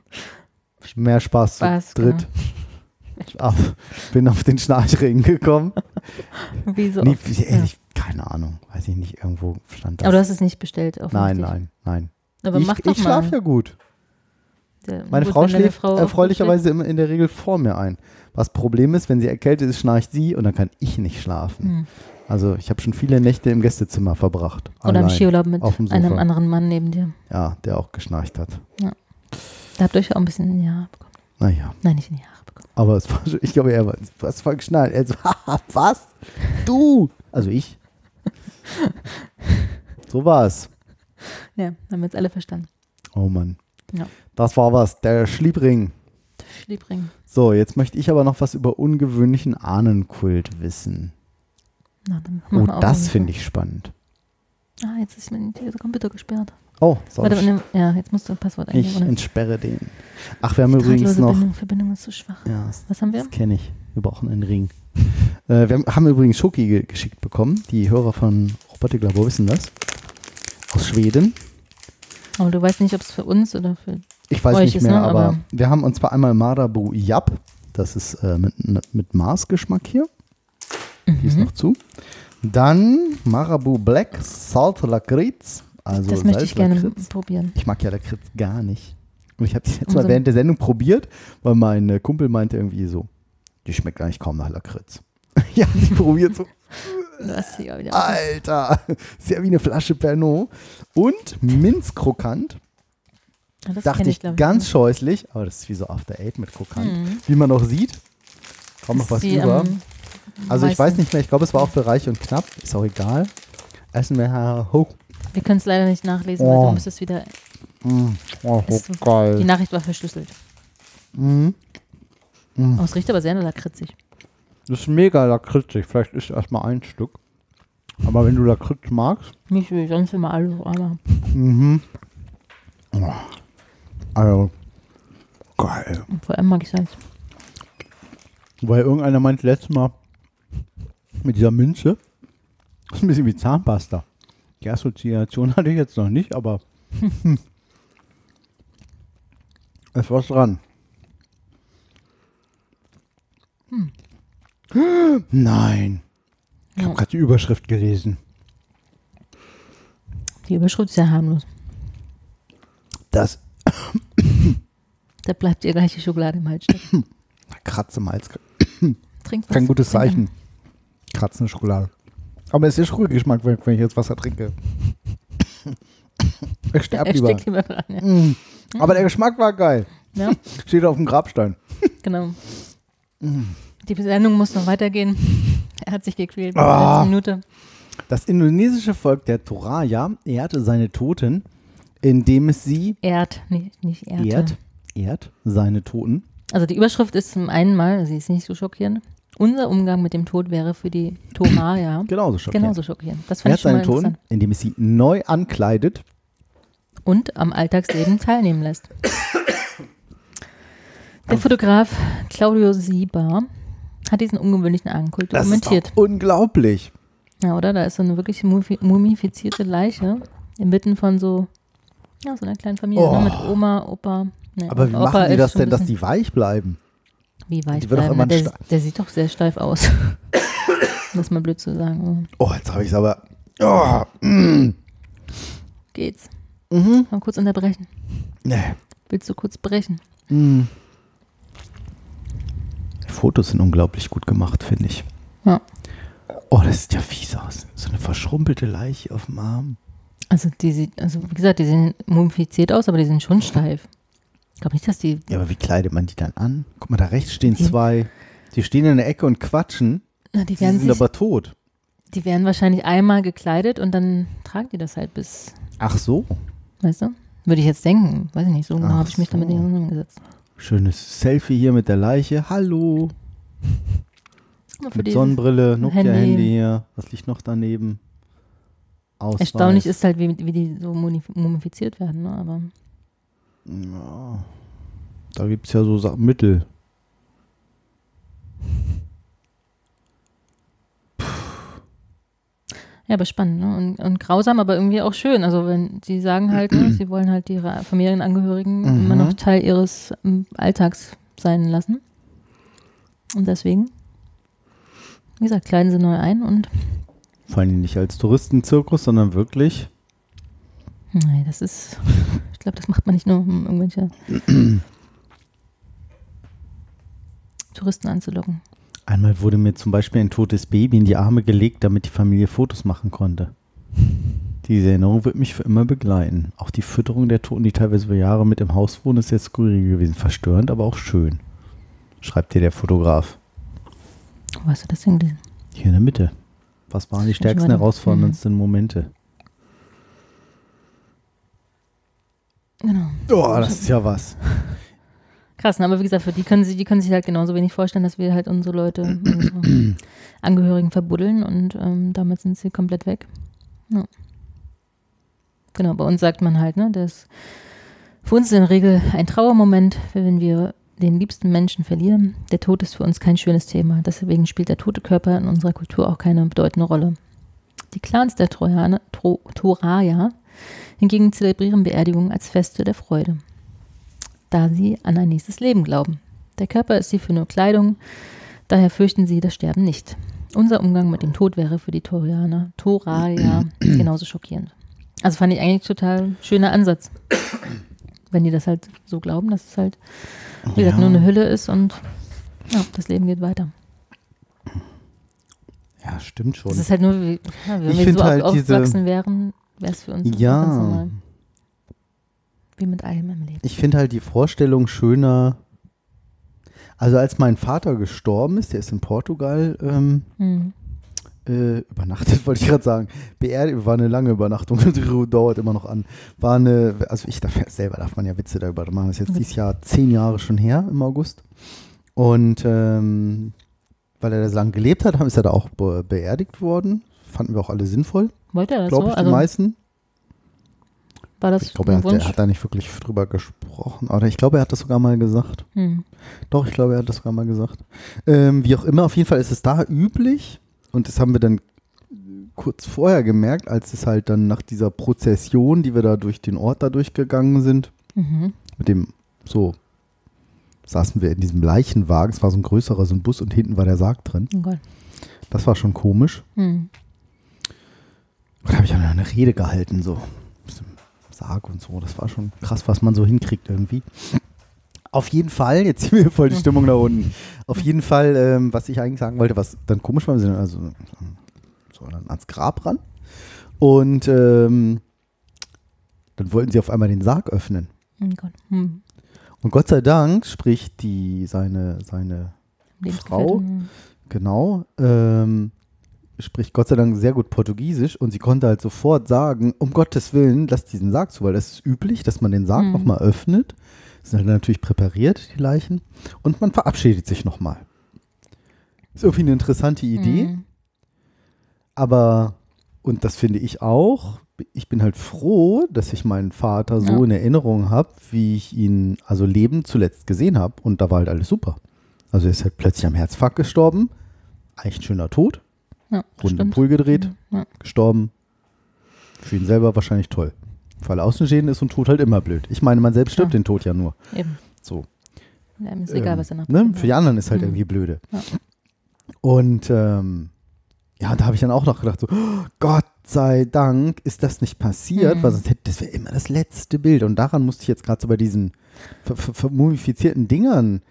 Mehr Spaß, Spaß, zu dritt. Auf, bin auf den Schnarchring gekommen. Wie so Nee, wie- Ja. ehrlich, keine Ahnung, weiß ich nicht, irgendwo stand das. Aber du hast es nicht bestellt, nein, nein, nein. Aber ich mach doch ich schlafe ja gut. Ja, Meine gut, Frau schläft Frau erfreulicherweise immer in der Regel vor mir ein. Was Problem ist, wenn sie erkältet ist, schnarcht sie und dann kann ich nicht schlafen. Hm. Also ich habe schon viele Nächte im Gästezimmer verbracht. Oder im. Skiurlaub mit einem anderen Mann neben dir. Ja, der auch geschnarcht hat. Da habt ihr euch auch ein bisschen in die Haare bekommen. Naja, Nein, nicht in die Haare. Aber es war schon, ich glaube, er war, hast voll geschnallt. Er so, was? Du? Also ich. So war es. Ja, haben wir jetzt alle verstanden. Oh Mann. Ja. Das war was, der Schliebring. Schliebring. So, jetzt möchte ich aber noch was über ungewöhnlichen Ahnenkult wissen. Na, Oh, das finde ich spannend. Ah, jetzt ist mein der Computer gesperrt. Oh, soll Warte, ne, ja, jetzt musst du ein Passwort eingeben. ich entsperre den. Ach, wir haben übrigens noch. Bindung, Verbindung ist zu schwach. Ja, das, Was haben wir? das kenne ich. Wir brauchen einen Ring. Äh, wir haben, übrigens Schoki ge geschickt bekommen. Die Hörer von Robotiklabor wissen das. Aus Schweden. Aber du weißt nicht, ob es für uns oder für. Ich weiß Euch nicht ist, mehr, ne, aber, aber- wir haben uns zwar einmal Marabu Yap. Das ist äh, mit, mit Mars-Geschmack hier. Die ist Mhm. noch zu. Dann Marabu Black Salt Lakritz. Also das möchte ich gerne probieren. Ich mag ja Lakritz gar nicht. Und ich habe es jetzt mal während der Sendung probiert, weil mein äh, Kumpel meinte irgendwie so, die schmeckt eigentlich kaum nach Lakritz. ja, ich probiert so. Alter, ist ja wie eine Flasche Pernod. Und Minzkrokant, das dachte ich, glaub ganz nicht. scheußlich, aber das ist wie so After Eight mit Krokant. Mhm. Wie man noch sieht, kaum noch was die, über. ähm, also ich weiß nicht mehr, ich glaube, es war auch für reich und knapp, ist auch egal. Essen wir hoch. Wir können es leider nicht nachlesen, Oh. weil du müsstest wieder. Mm, oh, Ist- Die geil. Nachricht war verschlüsselt. Mm. Oh, es riecht aber sehr lakritzig. Das ist mega lakritzig. Vielleicht ist erstmal ein Stück. Aber wenn du Lakritz magst, Nicht wie sonst immer alle so einmal. mhm. Oh. Also, geil. Und vor allem mag ich Salz. Weil irgendeiner meinte letztes Mal mit dieser Münze, das ist ein bisschen wie Zahnpasta. Die Assoziation hatte ich jetzt noch nicht, aber hm. es war dran. Nein. Ich Ja. habe gerade die Überschrift gelesen. Die Überschrift ist sehr harmlos. Das Da bleibt ihr gleich die Schokolade im Hals stecken. Kratze im Hals. Trink was. Kein gutes Zeichen. Kratzende Schokolade. Aber es ist Schokogeschmack, wenn wenn ich jetzt Wasser trinke. Ich sterbe Er lieber. lieber dran. Ja, Mm. Aber der Geschmack war geil. ja Steht auf dem Grabstein. genau. Mm. Die Sendung muss noch weitergehen. Er hat sich gequält bis Ah. zur letzten Minute. Das indonesische Volk der Toraya ehrte seine Toten, indem es sie Erd, nicht, nicht ehrt, ehrt seine Toten. Also die Überschrift ist zum einen mal, sie ist nicht so schockierend. Unser Umgang mit dem Tod wäre für die Toraya Genauso schockierend. genauso schockierend. Das Er fand hat schon mal seinen Ton, indem es sie neu ankleidet. Und am Alltagsleben teilnehmen lässt. Der Fotograf Claudio Sieber hat diesen ungewöhnlichen Ankult Das ist dokumentiert. unglaublich. Ja, oder? Da ist so eine wirklich mumifi- mumifizierte Leiche inmitten von so, ja, so einer kleinen Familie Oh. ne, mit Oma, Opa. Ne, Aber wie Opa machen die das denn, dass die weich bleiben? Wie weich bleiben? der, der sieht doch sehr steif aus. das ist mal blöd zu sagen. Oh, jetzt habe ich es aber. Oh, mm, Geht's? mhm. Mal kurz unterbrechen. Nee. Willst du kurz brechen? Mm. Die Fotos sind unglaublich gut gemacht, finde ich. Ja. Oh, das sieht ja fies aus. So eine verschrumpelte Leiche auf dem Arm. Also die sieht, also wie gesagt, die sehen mumifiziert aus, aber die sind schon steif. Ich glaube nicht, dass die. Ja, aber wie kleidet man die dann an? Guck mal, da rechts stehen Die- zwei. Die stehen in der Ecke und quatschen. Na, die werden sind sich, aber tot. die werden wahrscheinlich einmal gekleidet und dann tragen die das halt bis, Ach so. weißt du? Würde ich jetzt denken. Weiß ich nicht, so genau habe ich mich damit nicht so. auseinandergesetzt. Schönes Selfie hier mit der Leiche. Hallo. Mit Sonnenbrille, Nokia-Handy Handy. hier. Was liegt noch daneben? Ausweis. Erstaunlich ist halt, wie, wie die so mumif- mumifiziert werden, ne? aber Ja. Da gibt es ja so Sa Mittel. ja, aber spannend ne? und, und grausam, aber irgendwie auch schön. Also wenn sie sagen halt, ne, sie wollen halt ihre Familienangehörigen Mhm. immer noch Teil ihres ähm, Alltags sein lassen. Und deswegen, wie gesagt, kleiden sie neu ein und Vor allem nicht als Touristenzirkus, sondern wirklich. nee, das ist, glaube, das macht man nicht nur, um irgendwelche Touristen anzulocken. Einmal wurde mir zum Beispiel ein totes Baby in die Arme gelegt, damit die Familie Fotos machen konnte. Diese Erinnerung wird mich für immer begleiten. Auch die Fütterung der Toten, die teilweise über Jahre mit im Haus wohnen, ist jetzt skurril gewesen. Verstörend, aber auch schön. Schreibt dir der Fotograf. Wo hast du das denn gelesen? Hier in der Mitte. Was waren die stärksten, herausforderndsten Momente? Genau. Oh, das ist ja was. Krass, ne? aber wie gesagt, für die können, sie, die können sich halt genauso wenig vorstellen, dass wir halt unsere Leute, unsere Angehörigen verbuddeln und ähm, damit sind sie komplett weg. Ja. Genau, bei uns sagt man halt, ne, das für uns ist in der Regel ein Trauermoment, wenn wir den liebsten Menschen verlieren. Der Tod ist für uns kein schönes Thema. Deswegen spielt der tote Körper in unserer Kultur auch keine bedeutende Rolle. Die Clans der Trojaner, Tro, Toraya hingegen zelebrieren Beerdigungen als Feste der Freude da sie an ein nächstes Leben glauben. Der Körper ist sie für nur Kleidung, daher fürchten sie das Sterben nicht. Unser Umgang mit dem Tod wäre für die Torianer, Toraya genauso schockierend. Also fand ich eigentlich total schöner Ansatz. Wenn die das halt so glauben, dass es halt, wie gesagt, Ja. nur eine Hülle ist und ja, das Leben geht weiter. Ja, stimmt schon. Das ist halt nur, wie, ja, wenn Ich wir so halt diese- aufgewachsen wären, wäre es für uns Ja. ganz normal. Wie mit allem im Leben. Ich finde halt die Vorstellung schöner. Also als mein Vater gestorben ist, der ist in Portugal ähm, Mhm. äh, übernachtet, wollte ich gerade sagen. Beerdigt, war eine lange Übernachtung, die dauert immer noch an. War eine, also ich darf, selber darf man ja Witze darüber machen. Das ist jetzt dieses Jahr zehn Jahre schon her im August. Und ähm, weil er da so lange gelebt hat, ist er da auch be beerdigt worden. Fanden wir auch alle sinnvoll, Wollte er das glaube so? ich, die Also meisten. war das Ich glaube, er, er hat da nicht wirklich drüber gesprochen. Oder ich glaube, er hat das sogar mal gesagt. Hm. Doch, ich glaube, er hat das sogar mal gesagt. Ähm, wie auch immer, auf jeden Fall ist es da üblich. Und das haben wir dann kurz vorher gemerkt, als es halt dann nach dieser Prozession, die wir da durch den Ort da durchgegangen sind, Mhm. mit dem, so, saßen wir in diesem Leichenwagen. Es war so ein größerer, so ein Bus und hinten war der Sarg drin. Oh. Das war schon komisch. Hm. Und da habe ich auch noch eine Rede gehalten, so. Sarg und so. Das war schon krass, was man so hinkriegt irgendwie. Auf jeden Fall, jetzt ziehen wir voll die Stimmung nach unten. Auf jeden Fall, ähm, was ich eigentlich sagen wollte, was dann komisch war, wir sind also so dann ans Grab ran. Und ähm, dann wollten sie auf einmal den Sarg öffnen. Oh Gott. Hm. Und Gott sei Dank spricht die, seine, seine Frau? Lebensgefährtin. Genau. Ähm, spricht Gott sei Dank sehr gut Portugiesisch und sie konnte halt sofort sagen, um Gottes Willen, lass diesen Sarg zu, weil das ist üblich, dass man den Sarg Mhm. nochmal öffnet. Sind halt natürlich präpariert, die Leichen. Und man verabschiedet sich nochmal. Ist irgendwie eine interessante Idee, Mhm. aber, und das finde ich auch, ich bin halt froh, dass ich meinen Vater so Ja. in Erinnerung habe, wie ich ihn also lebend zuletzt gesehen habe. Und da war halt alles super. Also er ist halt plötzlich am Herzinfarkt gestorben. Eigentlich ein schöner Tod. Ja, Runde im. Pool gedreht, Ja. gestorben. Für ihn selber wahrscheinlich toll. Weil Außenstehenden ist so ein Tod halt immer blöd. Ich meine, man selbst stirbt Ja. den Tod ja nur. Eben. So. Ja, ist egal, Ähm, was er nach ne? Für die anderen ist halt Mhm. irgendwie blöde. Ja. Und ähm, ja, da habe ich dann auch noch gedacht, so, oh, Gott sei Dank ist das nicht passiert, Mhm. weil sonst hätte das wäre immer das letzte Bild. Und daran musste ich jetzt gerade so bei diesen ver- ver- vermumifizierten Dingern.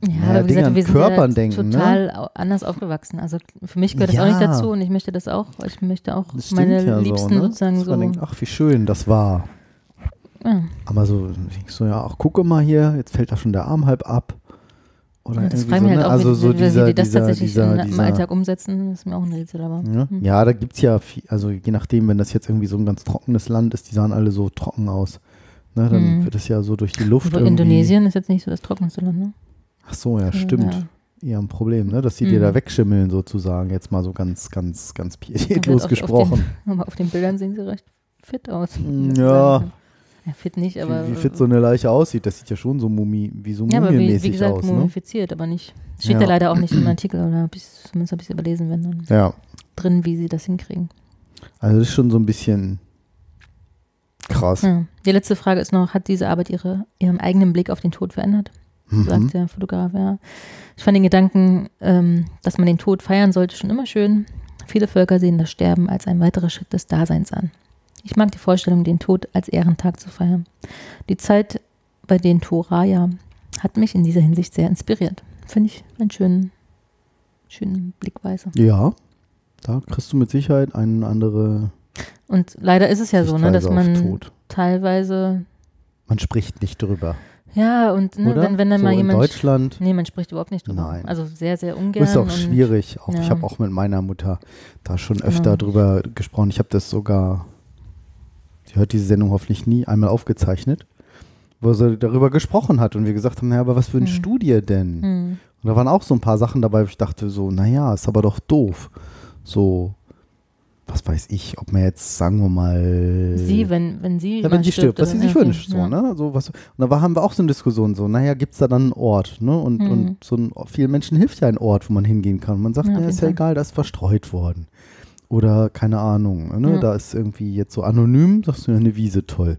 Ja, Naja, aber wie Dinge gesagt, wir sind Körpern ja denken, ne? total au- anders aufgewachsen. Also für mich gehört das auch nicht Ja. dazu und ich möchte das auch. Ich möchte auch Das meine ja Liebsten so, ne? sozusagen so. denkt, ach, wie schön das war. ja. Aber so, ich so, ja, ach, gucke mal hier, jetzt fällt da schon der Arm halb ab. Oder Ja, das frage so, mich halt ne? auch, also wie, so wie, dieser, wie die das dieser, tatsächlich dieser, in, im Alltag umsetzen, ist mir auch ein Rätsel. Aber, Ja, hm. ja da gibt es ja, viel, also je nachdem, wenn das jetzt irgendwie so ein ganz trockenes Land ist, die sahen alle so trocken aus. Ne, dann Mhm. wird es ja so durch die Luft Aber. Indonesien ist jetzt nicht so das trockenste Land, ne? Ach so, ja, stimmt. Ja. Eher ein Problem, ne? dass die dir Mhm. da wegschimmeln sozusagen. Jetzt mal so ganz, ganz, ganz pietätlos auf- auf gesprochen. den- Aber auf den Bildern sehen sie recht fit aus. Ja. Ja, fit nicht, aber. wie, wie fit so eine Leiche aussieht, das sieht ja schon so mumi, wie so Ja, aber wie, mumienmäßig wie gesagt, aus. Ne? mumifiziert, aber nicht. Steht Ja. da leider auch nicht im Artikel, oder hab zumindest habe ich es überlesen, wenn dann Ja, drin, wie sie das hinkriegen. also das ist schon so ein bisschen krass. Ja. Die letzte Frage ist noch: Hat diese Arbeit ihre, ihren eigenen Blick auf den Tod verändert? Sagt Mhm. der Fotograf. Ja. Ich fand den Gedanken, ähm, dass man den Tod feiern sollte, schon immer schön. Viele Völker sehen das Sterben als ein weiterer Schritt des Daseins an. Ich mag die Vorstellung, den Tod als Ehrentag zu feiern. Die Zeit bei den Toraya hat mich in dieser Hinsicht sehr inspiriert. Finde ich einen schönen, schönen Blickweise. Ja, da kriegst du mit Sicherheit eine andere Und leider ist es ja so, ne, dass man teilweise, Man spricht nicht drüber. Ja, und ne, wenn, wenn dann so mal in jemand. Deutschland Nee, man spricht überhaupt nicht drüber. Nein. Also sehr, sehr ungern. ist auch schwierig. Auch, Ich ja. habe auch mit meiner Mutter da schon öfter Genau. drüber gesprochen. Ich habe das sogar, sie hört diese Sendung hoffentlich nie, einmal aufgezeichnet, wo sie darüber gesprochen hat und wir gesagt haben, ja, aber was für eine Hm. Studie denn? Hm. Und da waren auch so ein paar Sachen dabei, wo ich dachte so, naja, ist aber doch doof. So, was weiß ich, ob man jetzt, sagen wir mal. Sie, wenn, wenn sie. Ja, wenn sie stirbt, was sie sich wünscht. So, ja. ne? so, was, und da haben wir auch so eine Diskussion, so, naja, gibt es da dann einen Ort? Ne? Und, Mhm. und so ein, vielen Menschen hilft ja ein Ort, wo man hingehen kann. Und man sagt, Ja, naja, ist ja egal, da ist verstreut worden. Oder keine Ahnung, ne? Ja. da ist irgendwie jetzt so anonym, sagst du, eine Wiese, toll.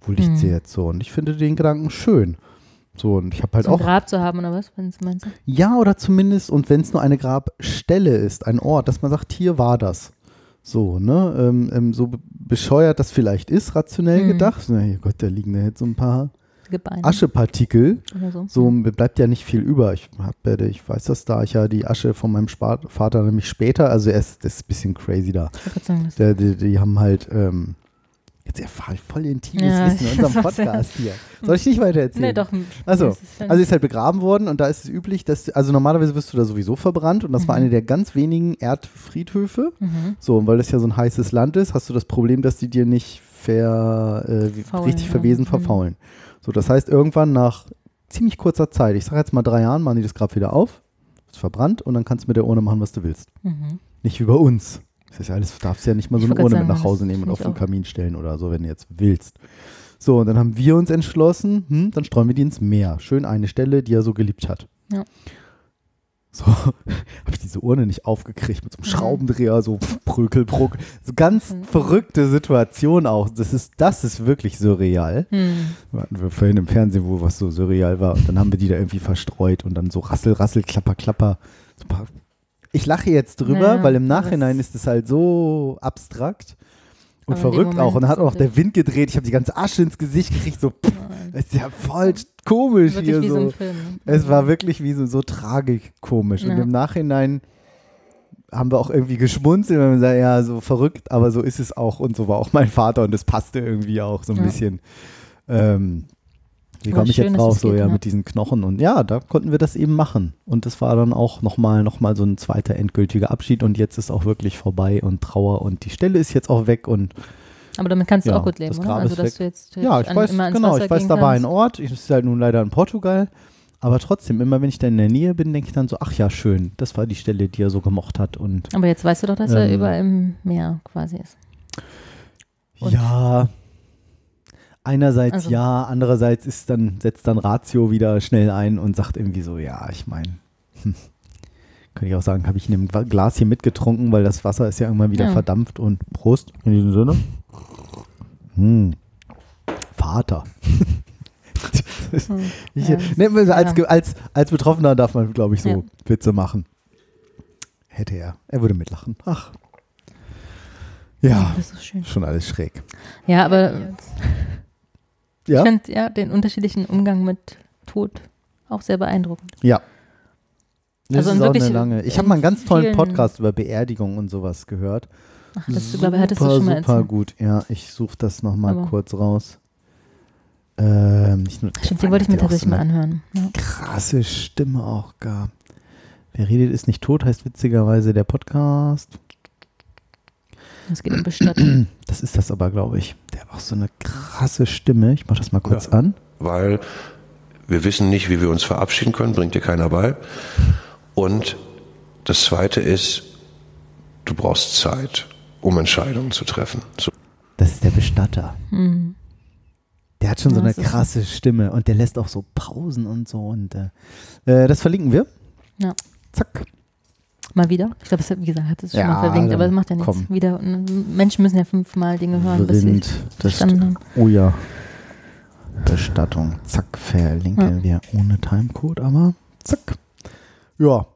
Wo liegt Mhm. sie jetzt so? Und ich finde den Gedanken schön. So, und ich habe halt ein auch Grab zu haben oder was, wenn es meinst du? ja, oder zumindest, und wenn es nur eine Grabstelle ist, ein Ort, dass man sagt, hier war das. So, ne? Ähm, ähm, so be- bescheuert das vielleicht ist, rationell Mhm. gedacht. Na, hier Gott, da liegen da jetzt so ein paar Gebeine Aschepartikel. oder so. So bleibt ja nicht viel über. Ich, hab, ich weiß das, da ich ja die Asche von meinem Spa Vater nämlich später, also er ist, das ist ein bisschen crazy da. Ich sagen, Der, die, die haben halt, ähm, jetzt erfahre ich voll intimes Ja, Wissen in unserem. Podcast hier. Soll ich nicht weiter erzählen? Nee, doch. Also, ist schon- Also ist halt begraben worden und da ist es üblich, dass, also normalerweise wirst du da sowieso verbrannt und das war Mhm. eine der ganz wenigen Erdfriedhöfe. mhm. So, und weil das ja so ein heißes Land ist, hast du das Problem, dass die dir nicht ver, äh, Faulen, richtig ja. verwesen Mhm. verfaulen. So, das heißt, irgendwann nach ziemlich kurzer Zeit, ich sage jetzt mal drei Jahren, machen die das Grab wieder auf, ist verbrannt und dann kannst du mit der Urne machen, was du willst. Mhm. Nicht wie bei uns. Das ist ja alles, du darfst ja nicht mal so eine Urne grad mit nach sagen, Hause nehmen und auf den. Kamin stellen oder so, wenn du jetzt willst. So, und dann haben wir uns entschlossen, hm, dann streuen wir die ins Meer. Schön eine Stelle, die er so geliebt hat. Ja. So, habe ich diese Urne nicht aufgekriegt mit so einem Mhm. Schraubendreher, so brökel, bruck. So ganz Mhm. verrückte Situation auch. Das ist, das ist wirklich surreal. Hm. Hatten wir vorhin im Fernsehen, wo was so surreal war. Und dann haben wir die da irgendwie verstreut und dann so Rassel, Rassel, Klapper, Klapper. So ein paar ich lache jetzt drüber, Ja, weil im Nachhinein ist es halt so abstrakt und Aber verrückt auch. Und dann hat auch der Wind gedreht. Ich habe die ganze Asche ins Gesicht gekriegt. So, pff, das ist ja voll komisch hier so so. Film. ne? Es war wirklich wie so, so tragikomisch. Und Ja. im Nachhinein haben wir auch irgendwie geschmunzelt, weil wir sagen, ja, so verrückt, aber so ist es auch. Und so war auch mein Vater und das passte irgendwie auch so ein Ja. bisschen. Ähm, wie komme ich schön, jetzt drauf? So, geht, ja, ne? mit diesen Knochen. Und ja, da konnten wir das eben machen. Und das war dann auch nochmal noch mal so ein zweiter endgültiger Abschied. Und jetzt ist auch wirklich vorbei und Trauer. Und die Stelle ist jetzt auch weg. Und Aber damit kannst du Ja, auch gut leben, das oder? Also, dass du jetzt ja, ich an, weiß, genau, Wasser ich weiß, da war ein. Ort. Ich ist halt nun leider in Portugal. Aber trotzdem, immer wenn ich da in der Nähe bin, denke ich dann so, ach ja, schön, das war die Stelle, die er so gemocht hat. Und Aber jetzt weißt du doch, dass er Ähm. überall im Meer quasi ist. Und- ja, einerseits Also- ja, andererseits ist dann, setzt dann Ratio wieder schnell ein und sagt irgendwie so, ja, ich meine, hm, könnte ich auch sagen, habe ich in dem Gla- Glas hier mitgetrunken, weil das Wasser ist ja irgendwann wieder Ja. verdampft und Prost in diesem Sinne. Hm. Vater. Hm. Ich, Ja, das ne, als, ja. Als, als Betroffener darf man, glaube ich, so Ja. Witze machen. Hätte er. Er würde mitlachen. Ach. Ja, Das ist schön. schon alles schräg. Ja, aber Ja? ich finde ja den unterschiedlichen Umgang mit Tod auch sehr beeindruckend. Ja. Das Also ist auch eine lange. Ich habe mal einen ganz tollen Podcast über Beerdigung und sowas gehört. Ach, das glaube ich, hattest du super, schon mal super erzählt. gut. Ja, ich suche das nochmal kurz raus. Ähm, nicht nur, Stimmt, den wollte ich mir tatsächlich so mal anhören. Ja. krasse Stimme auch gab. Wer redet ist nicht tot, heißt witzigerweise der Podcast. Es geht um Bestattung. Das ist das aber, glaube ich. Der hat auch so eine krasse Stimme. Ich mache das mal kurz an. weil wir wissen nicht, wie wir uns verabschieden können, bringt dir keiner bei. Und das Zweite ist, du brauchst Zeit, um Entscheidungen zu treffen. So. Das ist der Bestatter. Hm. Der hat schon so Ja, eine das ist- krasse Stimme und der lässt auch so Pausen und so. Und äh, äh, das verlinken wir. Ja. Zack. Mal wieder. Ich glaube, wie gesagt, hat es schon Ja, mal verwinkt, aber das macht ja nichts. komm. Wieder. Menschen müssen ja fünfmal Dinge hören, bis sie Rind. Das verstanden haben. oh ja. Bestattung. Zack, verlinken wir ohne Timecode, aber zack. Ja.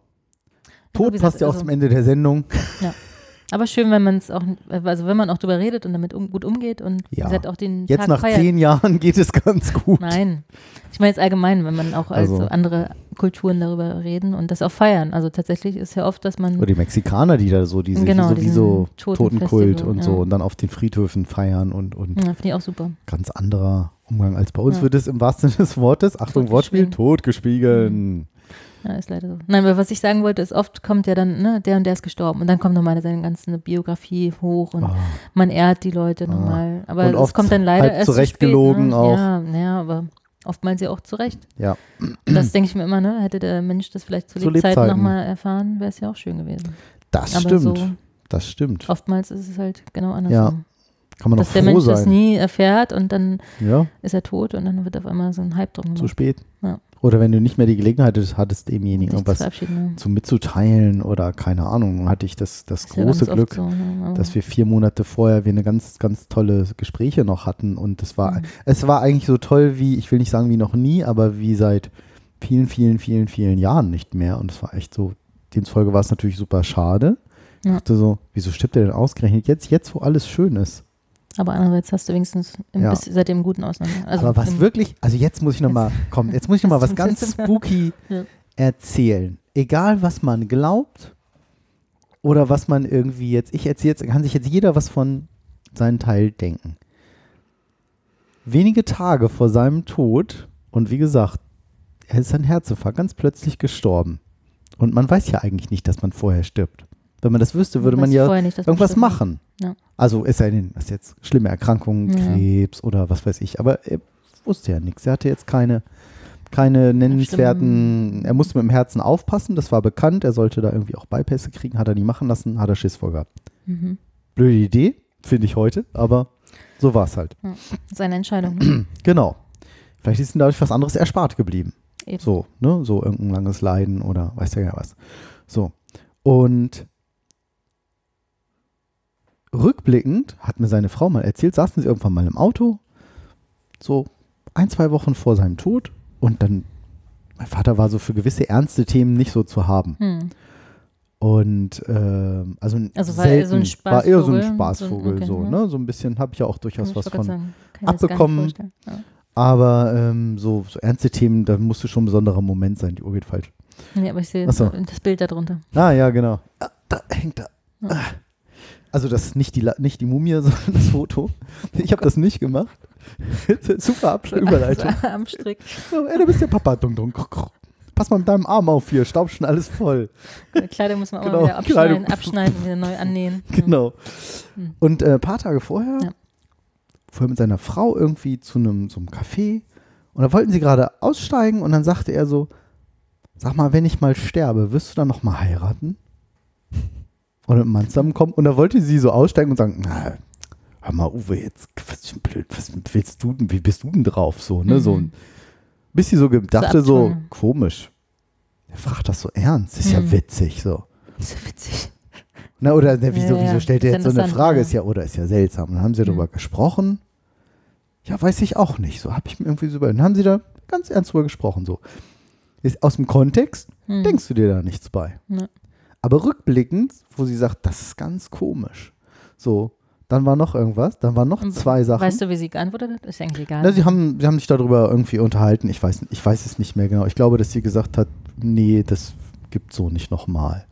Tod wie gesagt, passt ja auch also- zum Ende der Sendung. Aber schön, wenn man es auch, also wenn man auch drüber redet und damit um, gut umgeht und Ja. wie gesagt, auch den Jetzt Tag nach feiert. zehn Jahren geht es ganz gut. Nein. Ich meine jetzt allgemein, wenn man auch als Also- so andere Kulturen darüber reden und das auch feiern. Also tatsächlich ist ja oft, dass man Oder die Mexikaner, die da so diese Genau, sowieso diesen Totenkult Totenfestival, und so ja. und dann auf den Friedhöfen feiern und, und ja, finde ich auch super. ganz anderer Umgang als bei uns Ja. wird es im wahrsten Sinne des Wortes, Achtung Wortspiel, totgeschwiegen. Ja, ist leider so. Nein, aber was ich sagen wollte, ist, oft kommt ja dann, ne, der und der ist gestorben und dann kommt nochmal seine ganze Biografie hoch und Ah. man ehrt die Leute nochmal. Aber Und es kommt dann leider halb erst zu zurechtgelogen spät, ne? auch. Ja, ja, aber oftmals ja auch zurecht. Ja. Und das denke ich mir immer, ne, hätte der Mensch das vielleicht zu, Zu Lebzeiten Lebzeiten. nochmal erfahren, wäre es ja auch schön gewesen. Das aber stimmt. so das stimmt. oftmals ist es halt genau andersrum. Kann man Dass der Mensch das sein. nie erfährt und dann Ja, ist er tot und dann wird auf einmal so ein Hype drum zu gemacht. spät. Ja. Oder wenn du nicht mehr die Gelegenheit hattest, demjenigen irgendwas zu mitzuteilen oder keine Ahnung, Nun hatte ich das, das ja große Glück, so, aber- dass wir vier Monate vorher wir eine ganz, ganz tolle Gespräche noch hatten und es war, Mhm. es war eigentlich so toll wie, ich will nicht sagen wie noch nie, aber wie seit vielen, vielen, vielen, vielen Jahren nicht mehr und es war echt so, demzufolge war es natürlich super schade. Ich Ja. dachte so, wieso stirbt der denn ausgerechnet jetzt, jetzt wo alles schön ist? Aber andererseits hast du wenigstens im, Ja. bis, seit dem guten auseinander. Also Aber was wirklich, also jetzt muss ich nochmal, komm, jetzt muss ich nochmal was ganz spooky Ja. erzählen. Egal, was man glaubt oder was man irgendwie jetzt, ich erzähle jetzt, kann sich jetzt jeder was von seinem Teil denken. Wenige Tage vor seinem Tod und wie gesagt, er ist an Herzinfarkt ganz plötzlich gestorben. Und man weiß ja eigentlich nicht, dass man vorher stirbt. Wenn man das wüsste, würde man ja nicht, irgendwas machen. Ja. Also ist er in was jetzt schlimme Erkrankungen, Ja. Krebs oder was weiß ich. Aber er wusste ja nichts. Er hatte jetzt keine, keine nennenswerten. Schlimm. Er musste mit dem Herzen aufpassen, das war bekannt. Er sollte da irgendwie auch Bypässe kriegen, hat er nie machen lassen, hat er Schiss vor gehabt. Mhm. Blöde Idee, finde ich heute, aber so war es halt. Seine Entscheidung. Ne? Genau. Vielleicht ist ihm dadurch was anderes erspart geblieben. Eben. So, ne? So irgendein langes Leiden oder weiß der ja was. So. Und rückblickend hat mir seine Frau mal erzählt, saßen sie irgendwann mal im Auto, so ein, zwei Wochen vor seinem Tod und dann, mein Vater war so für gewisse ernste Themen nicht so zu haben. Hm. Und ähm, also, Also war er so ein selten, war eher so ein Spaßvogel? Spaßvogel, So ein- so, okay, ne? So ein bisschen habe ich ja auch durchaus was von. abbekommen. Ja. Aber ähm, so, so ernste Themen, da musste schon ein besonderer Moment sein. Die Uhr geht falsch. Nee, aber ich sehe so. das Bild darunter. Ah, ja, genau. Ah, da hängt er. Ja. Ah. Also das ist nicht die, nicht die Mumie, sondern das Foto. Ich habe das nicht gemacht. Super Absch Überleitung. Am Strick. Ey, du bist der Papa. Dung, dung. Pass mal mit deinem Arm auf hier. Staub schon alles voll. Kleidung muss man auch Genau, mal wieder abschneiden, Kleidung. abschneiden und wieder neu annähen. Genau. Hm. Und äh, ein paar Tage vorher Ja. fuhr er mit seiner Frau irgendwie zu einem so einem Café Und da wollten sie gerade aussteigen und dann sagte er so, sag mal, wenn ich mal sterbe, wirst du dann noch mal heiraten? Und mit dem Mann zusammenkommen. Und da wollte sie so aussteigen und sagen, na, hör mal, Uwe, jetzt, was blöd, was willst du denn, wie bist du denn drauf? So, ne, so ein bis sie so dachte, so, komisch. Er fragt das so ernst, ist ja Hm. witzig, so. Ist ja witzig. Na, oder ne, wieso, Ja, ja, wieso stellt er jetzt so eine Frage? ja. Ist ja, oder ist ja seltsam. Und dann haben sie darüber gesprochen. Ja, weiß ich auch nicht. So habe ich mir irgendwie so über. Dann haben sie da ganz ernst drüber gesprochen. So. Ist aus dem Kontext Hm. denkst du dir da nichts bei. Ja. Aber rückblickend, wo sie sagt, das ist ganz komisch. So, dann war noch irgendwas, dann waren noch zwei Sachen. Weißt du, wie sie geantwortet hat? Ist eigentlich egal. Na, sie, haben, sie haben sich darüber irgendwie unterhalten. Ich weiß, ich weiß es nicht mehr genau. Ich glaube, dass sie gesagt hat, nee, das gibt so nicht nochmal.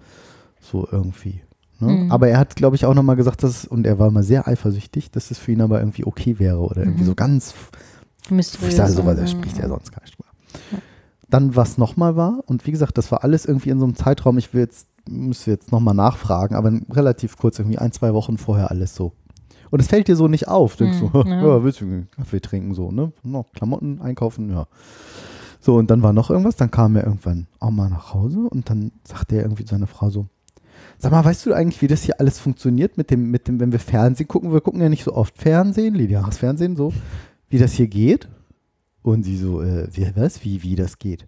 So irgendwie. Ne? Mhm. Aber er hat, glaube ich, auch nochmal gesagt, dass, und er war mal sehr eifersüchtig, dass es für ihn aber irgendwie okay wäre oder irgendwie Mhm. so ganz Mysteriös. ich sage sowas, er spricht ja sonst gar nicht drüber. Dann, was nochmal war, und wie gesagt, das war alles irgendwie in so einem Zeitraum, ich will jetzt, müsste jetzt nochmal nachfragen, aber relativ kurz, irgendwie ein, zwei Wochen vorher alles so. Und es fällt dir so nicht auf. Du denkst Hm, so, ja. ja. willst du einen Kaffee trinken, so, ne? Noch Klamotten einkaufen, ja. So, und dann war noch irgendwas, dann kam er irgendwann auch mal nach Hause und dann sagte er irgendwie zu seiner Frau so, sag mal, weißt du eigentlich, wie das hier alles funktioniert mit dem, mit dem, wenn wir Fernsehen gucken, wir gucken ja nicht so oft Fernsehen, lineares Fernsehen, so, wie das hier geht? Und sie so, äh, wie, was, wie, wie das geht?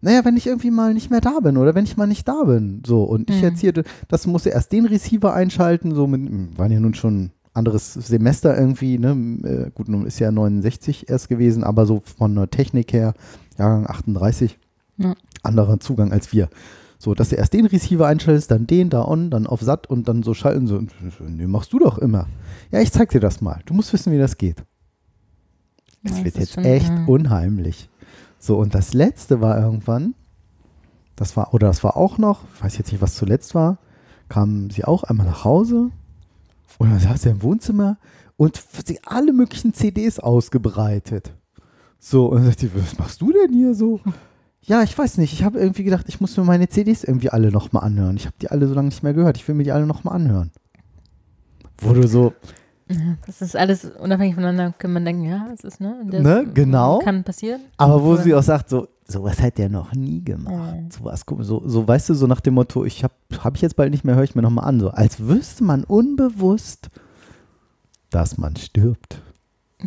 Naja, wenn ich irgendwie mal nicht mehr da bin oder wenn ich mal nicht da bin, so, und ich Mhm. jetzt hier, das muss er erst den Receiver einschalten, so, mit, waren ja nun schon anderes Semester irgendwie, ne, äh, gut, nun ist ja 69 erst gewesen, aber so von der Technik her, Jahrgang 38, Ja. anderer Zugang als wir. So, dass du erst den Receiver einschaltest, dann den da on, dann auf satt und dann so schalten. So, nee, machst du doch immer. Ja, ich zeig dir das mal. Du musst wissen, wie das geht. Es Ja, wird jetzt schon, echt ja. unheimlich. So, und das letzte war irgendwann, das war, oder das war auch noch, ich weiß jetzt nicht, was zuletzt war, kam sie auch einmal nach Hause und dann saß sie im Wohnzimmer und f- sie alle möglichen CDs ausgebreitet. So, und dann sagt sie, was machst du denn hier so? Ja, ich weiß nicht. Ich habe irgendwie gedacht, ich muss mir meine CDs irgendwie alle nochmal anhören. Ich habe die alle so lange nicht mehr gehört. Ich will mir die alle nochmal anhören. Wo du so, das ist alles unabhängig voneinander, kann man denken, ja, das ist, ne? Ne, genau. Kann passieren. aber wo Oder- sie auch sagt, so, sowas hat der noch nie gemacht. Ja. Sowas, so, so, weißt du, so nach dem Motto, ich habe hab ich jetzt bald nicht mehr, höre ich mir nochmal an. So, als wüsste man unbewusst, dass man stirbt.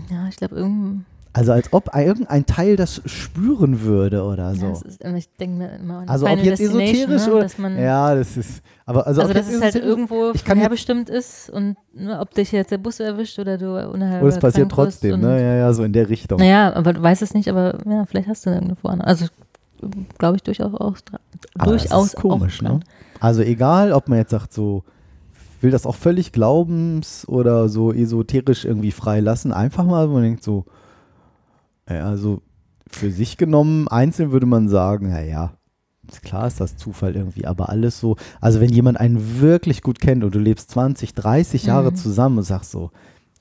Ja, ich glaube, irgendwie. Also als ob ein- irgendein Teil das spüren würde oder so. Ja, ist, ich denke mir immer also ob jetzt Destination, esoterisch ne? oder dass man, ja, das ist aber also, also, dass es halt irgendwo ich kann jetzt- vorherbestimmt ist und ne, ob dich jetzt der Bus erwischt oder du unerhört oder es passiert trotzdem, ne? Ja, ja, so in der Richtung. Naja, aber du weißt es nicht, aber ja, vielleicht hast du irgendwo vorne. Also glaube ich durchaus auch Aber das durchaus ist komisch, ne? Also egal, ob man jetzt sagt, so will das auch völlig glaubens- oder so esoterisch irgendwie freilassen, einfach mal, wo man denkt so, ja, also für sich genommen, einzeln würde man sagen, naja, klar ist das Zufall irgendwie, aber alles so, also wenn jemand einen wirklich gut kennt und du lebst 20, 30 Jahre Mhm. zusammen und sagst so,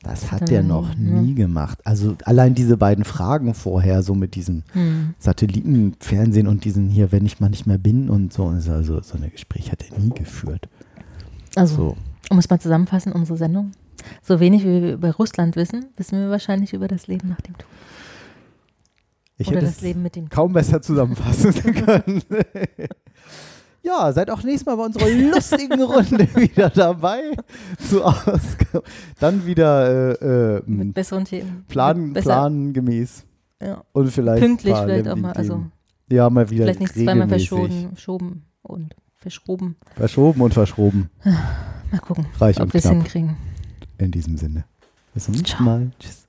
das hat er der noch nie, gemacht. Also allein diese beiden Fragen vorher, so mit diesem Hm. Satellitenfernsehen und diesen hier, wenn ich mal nicht mehr bin und so. Also, also so ein Gespräch hat er nie geführt. Also, So. um es mal zusammenfassen, unsere Sendung. So wenig wie wir über Russland wissen, wissen wir wahrscheinlich über das Leben nach dem Tod. Ich Oder das Leben mit dem kaum besser zusammenfassen können. ja, seid auch nächstes Mal bei unserer lustigen Runde wieder dabei. Zu Ausgabe. Dann wieder äh, äh, Mit besseren Themen. Plan, besser, plangemäß. Ja. Und vielleicht Pünktlich vielleicht auch mal. Also ja, mal wieder vielleicht nicht zweimal verschoben, verschoben und verschroben. Verschoben und verschroben. Mal gucken, Reich ob und wir es hinkriegen. In diesem Sinne. Bis zum nächsten. Mal. Tschüss.